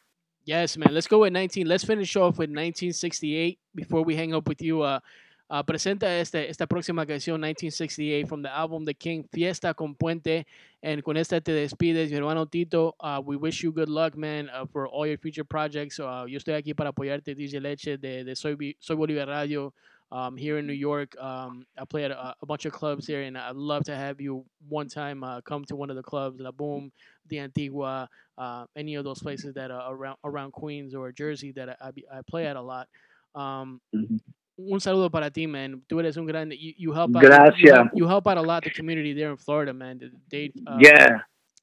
Yes, man. Let's go with 19. Let's finish off with 1968 before we hang up with you. Uh, uh, presenta este, esta próxima canción, 1968, from the album The King, Fiesta con Puente. And con esta te despides, hermano Tito. Uh, we wish you good luck, man, uh, for all your future projects. Uh, yo estoy aquí para apoyarte, DJ Leche, de, de Soy, Soy Bolívar Radio. Um, here in New York, um, I play at a, a bunch of clubs here, and I'd love to have you one time uh, come to one of the clubs, La Boom, the Antigua, uh, any of those places that are around around Queens or Jersey that I, I, be- I play at a lot. Um, Mhm. Un saludo para ti, man. Tú eres un grande. You, you help out. You Gracias. help, you help out a lot the community there in Florida, man. They, uh, yeah.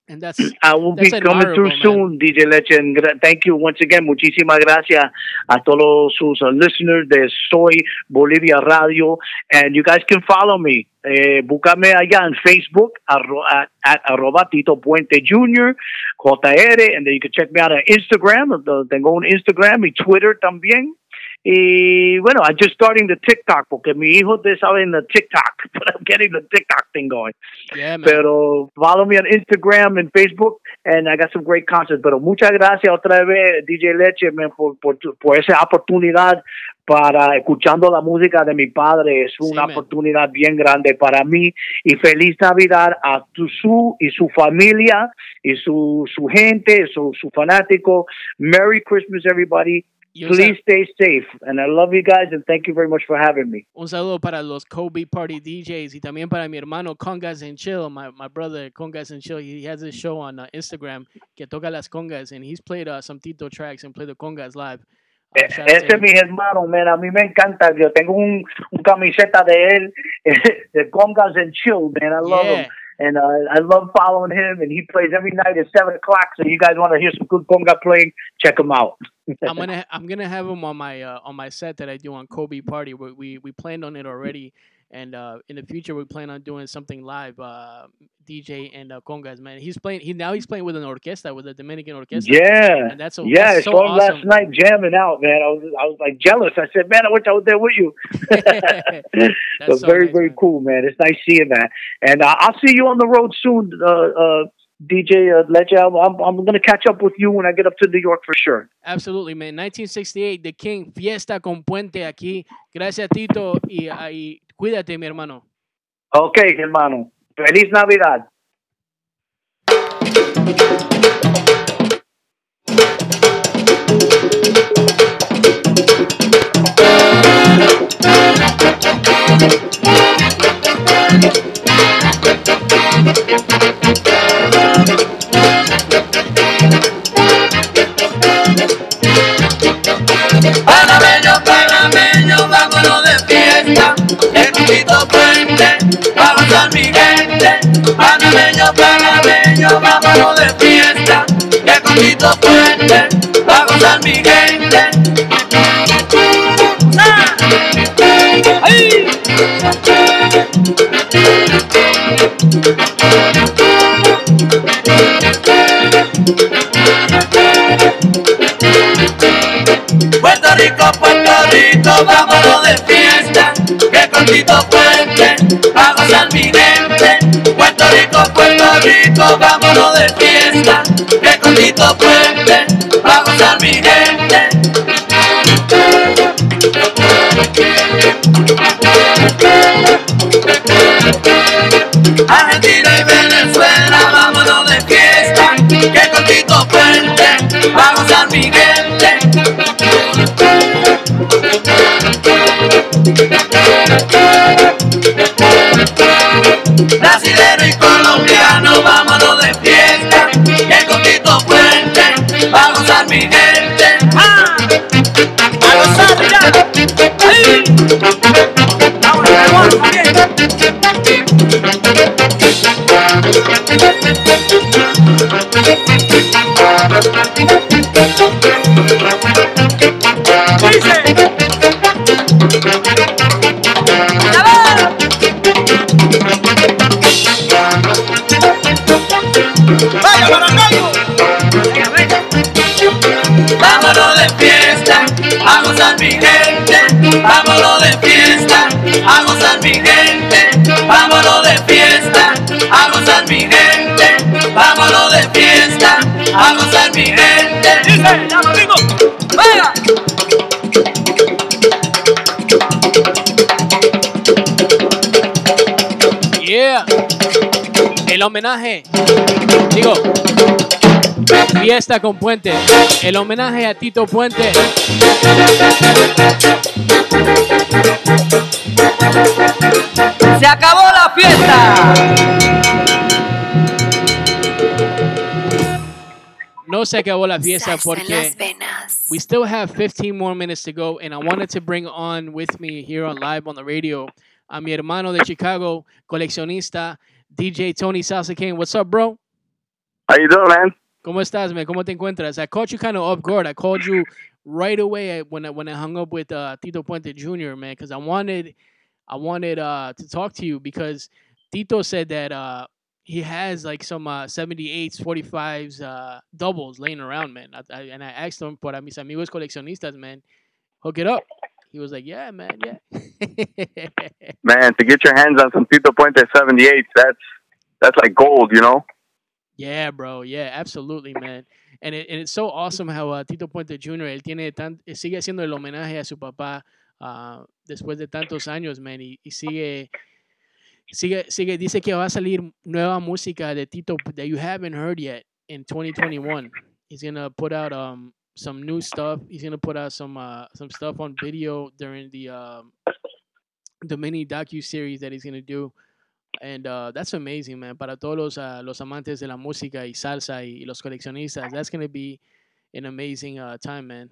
And that's (clears throat) I will be coming through soon, DJ Leche. And thank you once again. Muchísimas gracias a todos sus uh, listeners de Soy Bolivia Radio. And you guys can follow me. Eh, búscame allá en Facebook arro- at, at arroba Tito Puente Jr. JR. And then you can check me out on Instagram. Tengo un Instagram y Twitter también. Y bueno, I'm just starting the TikTok porque mi hijo te sabe the TikTok, (laughs) but I'm getting the TikTok thing going. yeah, man. Pero follow me on Instagram and Facebook, and I got some great concerts. Pero muchas gracias otra vez, DJ Leche, man, por, por, por esa oportunidad para escuchando la música de mi padre. Es una oportunidad bien grande para mí. Y feliz Navidad a tu, su y su familia y su, su gente, su, su fanático. Merry Christmas, everybody. Y un, sa- Please stay safe. And I love you guys, and thank you very much for having me. un saludo para los Kobe Party DJs y también para mi hermano Congas and Chill, my, my brother Congas and Chill. He has this show on uh, Instagram que toca las congas, and he's played uh, some Tito tracks and played the congas live. Uh, Ese es mi hermano, man. A mí me encanta. Yo tengo un, un camiseta de él, (laughs) de Congas and Chill, man. I love Yeah. him. And uh, I love following him. And he plays every night at 7 o'clock. So you guys want to hear some good conga playing, check him out. (laughs) I'm gonna I'm gonna have him on my uh, on my set that I do on Kobe Party. We we, we planned on it already, and uh, in the future we plan on doing something live. Uh, DJ and uh, congas, man. He's playing. He now he's playing with an orchestra with a Dominican orchestra. Yeah. and that's so yeah, I that's so saw him awesome. last night jamming out, man. I was I was like jealous. I said, man, I wish I was there with you. (laughs) (laughs) That's so so very, nice, very man. cool, man. It's nice seeing that. And uh, I'll see you on the road soon, uh, uh, DJ uh, Ledger. I'm, I'm, going to catch up with you when I get up to New York for sure. Absolutely, man. 1968, The King, Fiesta con Puente aquí. Gracias, Tito, y, y cuídate, mi hermano. Okay, hermano. Feliz Navidad. Panameño, vámonos de fiesta. El Tito Puente, vamos a mi gente. ¡Ah! ¡Ay! Puerto Rico Rico, vámonos de fiesta, que con Tito Vámonos de fiesta, que con Tito Puente a gozar mi gente. Argentina y Venezuela, vámonos de fiesta, que con Tito Puente a gozar mi gente. Brasilero va a gozar mi gente. Vámonos de fiesta, a gozar mi gente. Vámonos de fiesta, a gozar mi gente. Vámonos de fiesta, a gozar mi gente. Ya amigo, venga. Yeah. El homenaje. Digo. Fiesta con Puente. El homenaje a Tito Puente. Se acabó la fiesta. No se acabó la fiesta porque we still have 15 more minutes to go, and I wanted to bring on with me here on live on the radio a mi hermano de Chicago, coleccionista, DJ Tony Salsa King. What's up, bro? How you doing, man? ¿Cómo estás, man? ¿Cómo te encuentras? I caught you kind of off guard. I called you right away when I, when I hung up with uh, Tito Puente Jr., man, because I wanted I wanted uh, to talk to you because Tito said that uh, he has like some uh, 78s, 45s, uh, doubles laying around, man. I, I, and I asked him, para mis amigos coleccionistas, man, hook it up. He was like, yeah, man, yeah. (laughs) Man, to get your hands on some Tito Puente 78s, that's that's like gold, you know? Yeah, bro. Yeah, absolutely, man. And, it, and it's so awesome how uh, Tito Puente Jr. él tiene tan, eh, sigue haciendo el homenaje a su papá ah, después de tantos años, man, y, y sigue sigue sigue dice que va a salir nueva música de Tito that you haven't heard yet in 2021. He's gonna put out um some new stuff. He's gonna put out some uh some stuff on video during the um the mini docu series that he's gonna do. And uh, that's amazing, man. Para todos los, uh, los amantes de la música y salsa y, los coleccionistas, that's going to be an amazing uh, time, man.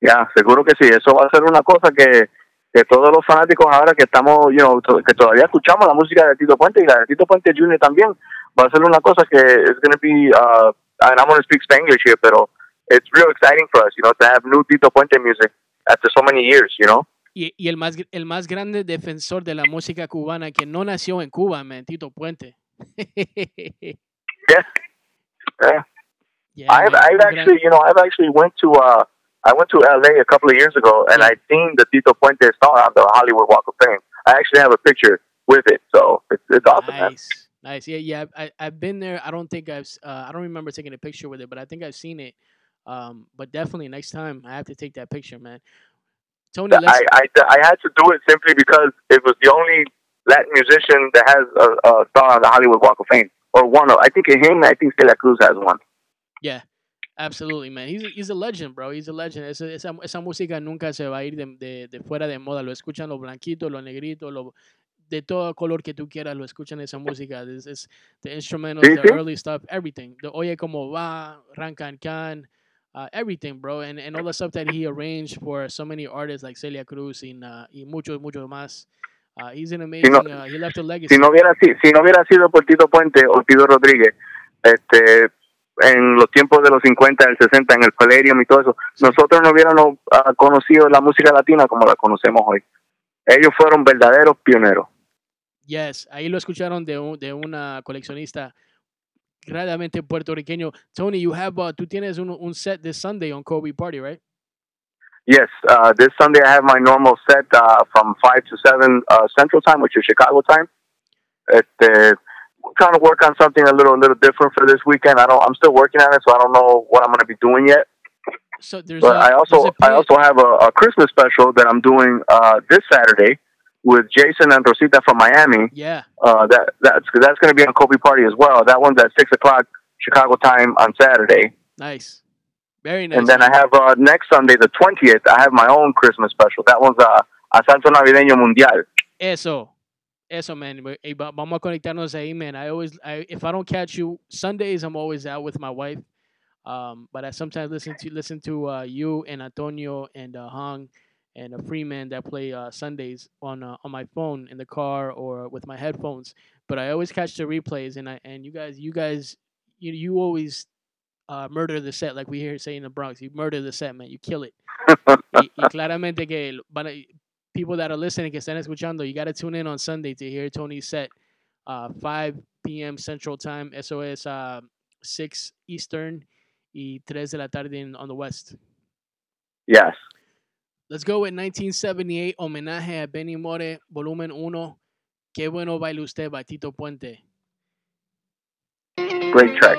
Ya, seguro que sí. Eso va a ser una cosa que, que todos los fanáticos ahora que estamos, you know, que todavía escuchamos la música de Tito Puente y la de Tito Puente Jr. también, va a ser una cosa que es going to be, uh, and I'm going to speak Spanglish here, pero it's real exciting for us, you know, to have new Tito Puente music after so many years, you know? Y, y el, más, el más grande defensor de la música cubana que no nació en Cuba, man, Tito Puente. Yeah. Yeah. Yeah, I've, I've actually, you know, I've actually went to, uh, I went to LA a couple of years ago and I seen the Tito Puente star on the Hollywood Walk of Fame. I actually have a picture with it, so it's, it's awesome, man. Nice, nice. Yeah, yeah. I, I've been there. I don't think I've. Uh, I don't remember taking a picture with it, but I think I've seen it. Um, but definitely next time I have to take that picture, man. Tony. I, I, I had to do it simply because it was the only Latin musician that has a, a star on the Hollywood Walk of Fame, or one of. I think him. I think Celia Cruz has one. Yeah, absolutely, man. He's, a- he's a legend, bro. He's a legend. Esa, esa, esa música nunca se va a ir de, de, de fuera de moda. Lo escuchan los blanquitos, los negritos, lo, de todo color que tú quieras, lo escuchan esa música. Is the instrumentals, Sí, the early stuff, everything. The Oye Como Va, Ran Kan Kan, uh, everything, bro. And, and all the stuff that he arranged for so many artists like Celia Cruz and, uh, y muchos, muchos más. Uh, he's an amazing, no- uh, he left a legacy. Si no hubiera si, si no hubiera sido por Tito Puente o Tito Rodríguez, este, en los tiempos de los 50, del 60, en el Palladium y todo eso, nosotros no hubiéramos ah, conocido la música latina como la conocemos hoy. Ellos fueron verdaderos pioneros. Yes, ahí lo escucharon de, un, de una coleccionista grandemente puertorriqueño. Tony, you have, uh, tú tienes un, un set this Sunday on Kobe Party, right? Yes, uh, this Sunday I have my normal set uh, from five to seven uh, Central Time, which is Chicago time. Este, I'm trying to work on something a little, a little different for this weekend. I don't. I'm still working on it, so I don't know what I'm going to be doing yet. So there's But a, I also, I also have a, a Christmas special that I'm doing uh, this Saturday with Jason and Rosita from Miami. yeah. Uh, that that's that's going to be on Kobe Party as well. That one's at six o'clock Chicago time on Saturday. Nice. Very nice. And then I have uh, next Sunday, the twentieth. I have my own Christmas special. That one's uh, Santo Navideño Mundial. Eso. Eso, man. Va- Vamos a conectarnos ahí, man. I always, I, if I don't catch you Sundays, I'm always out with my wife. Um, but I sometimes listen to listen to uh, you and Antonio and uh, Hong and a Freeman that play uh, Sundays on uh, on my phone in the car or with my headphones. But I always catch the replays, and I and you guys, you guys, you you always uh, murder the set, like we hear say in the Bronx. You murder the set, man. You kill it. y, y (laughs) claramente que van people that are listening, que están escuchando, you got to tune in on Sunday to hear Tony's set. Uh, 5 p.m. Central Time. Eso es uh, 6 Eastern y 3 de la tarde in, on the West. Yes. Let's go with 1978, homenaje a Benny More, volumen 1. Qué bueno baila usted, Batito Puente. Great track.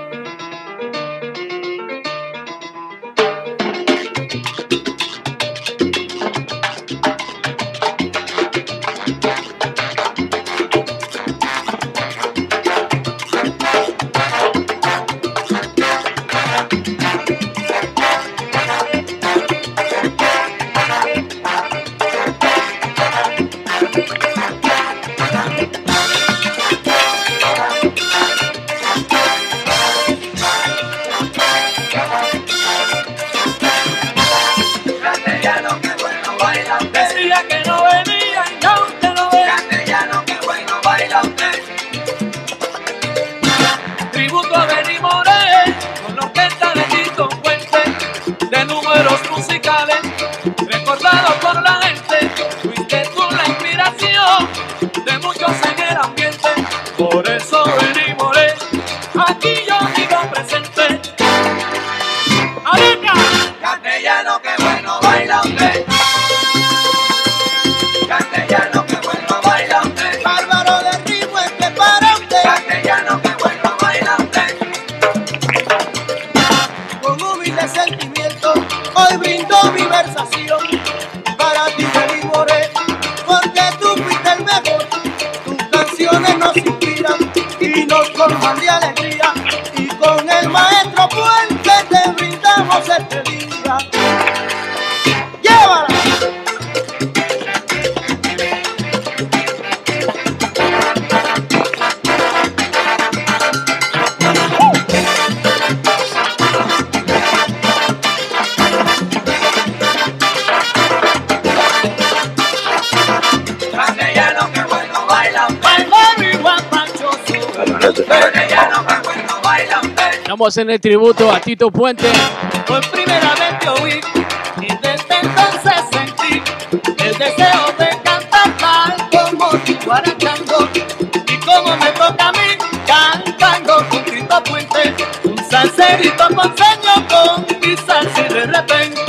Estamos en el tributo a Tito Puente. Por primera vez te oí y desde entonces sentí el deseo de cantar tal como tú guarachando y como me toca a mí cantando con Tito Puente un salserito ponceño con mi salsa y de repente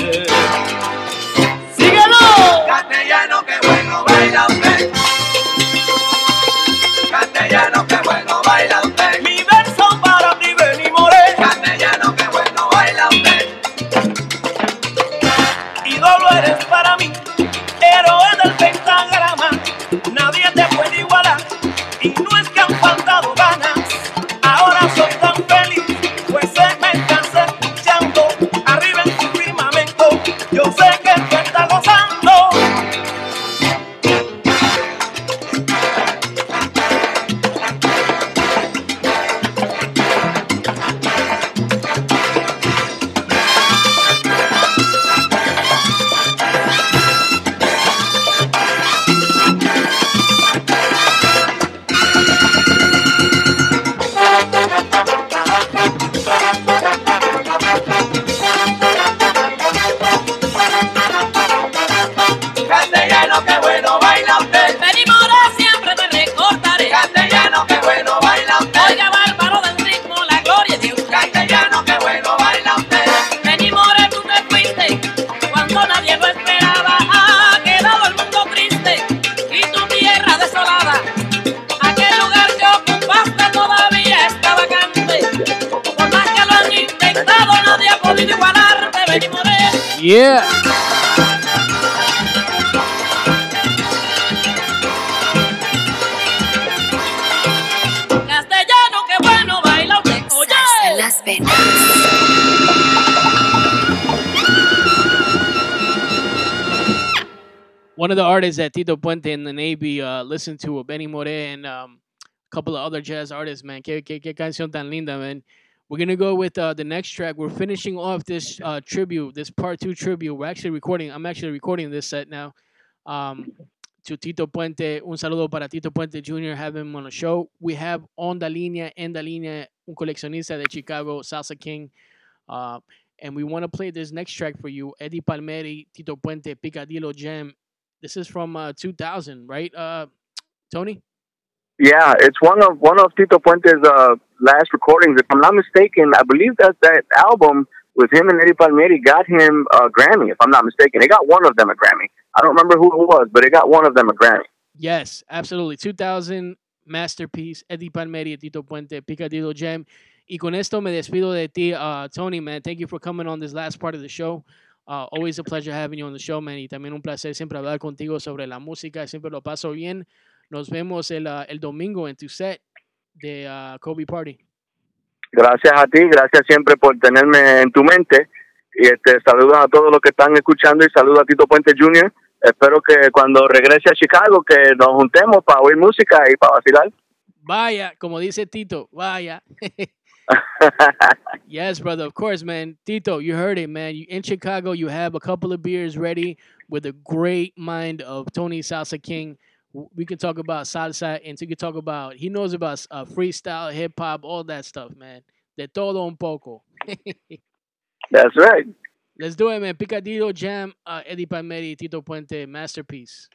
Yeah. Castellano, qué bueno baila usted. Salsa en Oye. las venas. One of the artists that Tito Puente and the Navy uh, listened to, Benny More and um, a couple of other jazz artists, man. Que, que, que canción tan linda, man. We're gonna go with uh, the next track. We're finishing off this uh, tribute, this part two tribute. We're actually recording. I'm actually recording this set now. Um, to Tito Puente, un saludo para Tito Puente Jr. Have him on the show. We have on la línea, en la línea, un coleccionista de Chicago, Salsa King. Uh, and we want to play this next track for you, Eddie Palmieri, Tito Puente, Picadillo Jam. This is from uh, 2000, right, uh, Tony? Yeah, it's one of one of Tito Puente's uh, last recordings. If I'm not mistaken, I believe that that album with him and Eddie Palmieri got him a Grammy. If I'm not mistaken, they got one of them a Grammy. I don't remember who it was, but it got one of them a Grammy. Yes, absolutely. 2000 masterpiece, Eddie Palmieri, Tito Puente, Picadillo Jam. Y con esto me despido de ti, uh, Tony, man. Thank you for coming on this last part of the show. Uh, always a pleasure having you on the show, man. Y también un placer siempre hablar contigo sobre la música. Siempre lo paso bien. Nos vemos el, uh, el domingo en tu set de uh, Kobe Party. Gracias a ti, gracias siempre por tenerme en tu mente. Y este, saludos a todos los que están escuchando y saludos a Tito Puente Jr. Espero que cuando regrese a Chicago que nos juntemos para oír música y para vacilar. Vaya, como dice Tito, vaya. (laughs) yes, brother. Of course, man. Tito, you heard it, man. In Chicago, you have a couple of beers ready with a great mind of Tony Salsa King. We can talk about salsa, and we can talk about. He knows about uh, freestyle, hip hop, all that stuff, man. De todo un poco. (laughs) That's right. Let's do it, man. Picadillo Jam, uh, Eddie Palmieri, Tito Puente, masterpiece.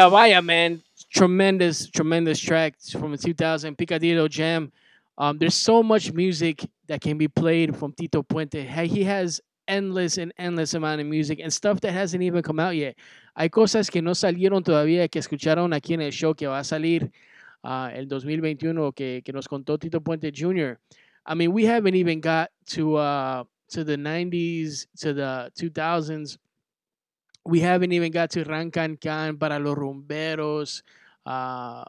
Vaya, vaya, man. Tremendous, tremendous track from the 2000 Picadillo Jam. Um, there's so much music that can be played from Tito Puente. He has endless and endless amount of music and stuff that hasn't even come out yet. Hay cosas que no salieron todavía que escucharon aquí en el show que va a salir uh, el 2021 que, que nos contó Tito Puente Jr. I mean, we haven't even got to uh, to the 90s, to the 2000s. We haven't even got to Ran Kan Kan para los rumberos, uh,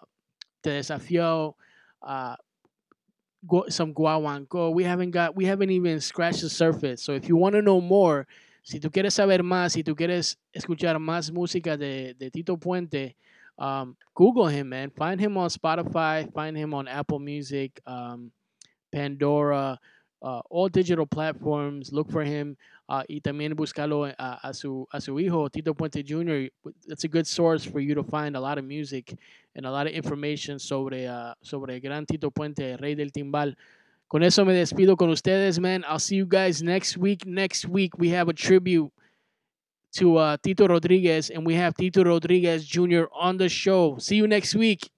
Te Desafió, uh, some guaguancó. We haven't got, we haven't even scratched the surface. So if you want to know more, si tú quieres saber más, si tú quieres escuchar más música de, de Tito Puente, um, Google him, man. Find him on Spotify, find him on Apple Music, um, Pandora, uh, all digital platforms. Look for him. Uh, y también buscarlo a, a, su, a su hijo, Tito Puente Jr. That's a good source for you to find a lot of music and a lot of information sobre, uh, sobre el gran Tito Puente, rey del timbal. Con eso me despido con ustedes, man. I'll see you guys next week. Next week, we have a tribute to uh, Tito Rodriguez, and we have Tito Rodriguez Jr. on the show. See you next week.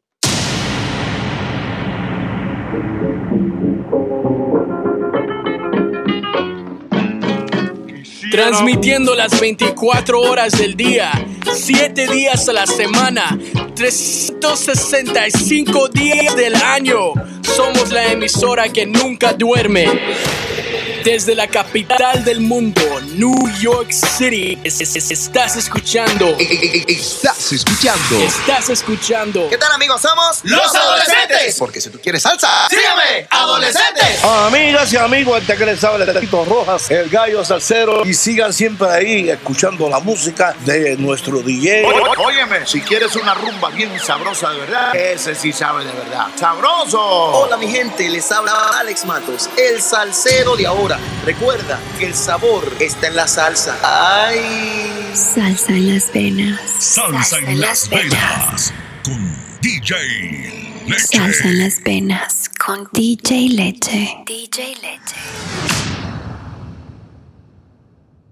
Transmitiendo las 24 horas del día, 7 días a la semana, 365 días del año. Somos la emisora que nunca duerme. Desde la capital del mundo, New York City, es- es- es- estás escuchando. Estás escuchando. Estás escuchando. ¿Qué tal amigos? Somos Los Adolescentes. Porque si tú quieres salsa, Sígame, adolescentes. Amigas y amigos, este que les habla de Tito Rojas, el gallo salsero. Y sigan siempre ahí escuchando la música de nuestro DJ. Óyeme, si quieres una rumba bien sabrosa de verdad, ese sí sabe de verdad. ¡Sabroso! Hola mi gente, les habla Alex Matos, el salsero de ahora. Recuerda que el sabor está en la salsa. ¡Ay! Salsa en las venas. Salsa en las venas con DJ Leche. Salsa en las venas con DJ Leche. DJ Leche.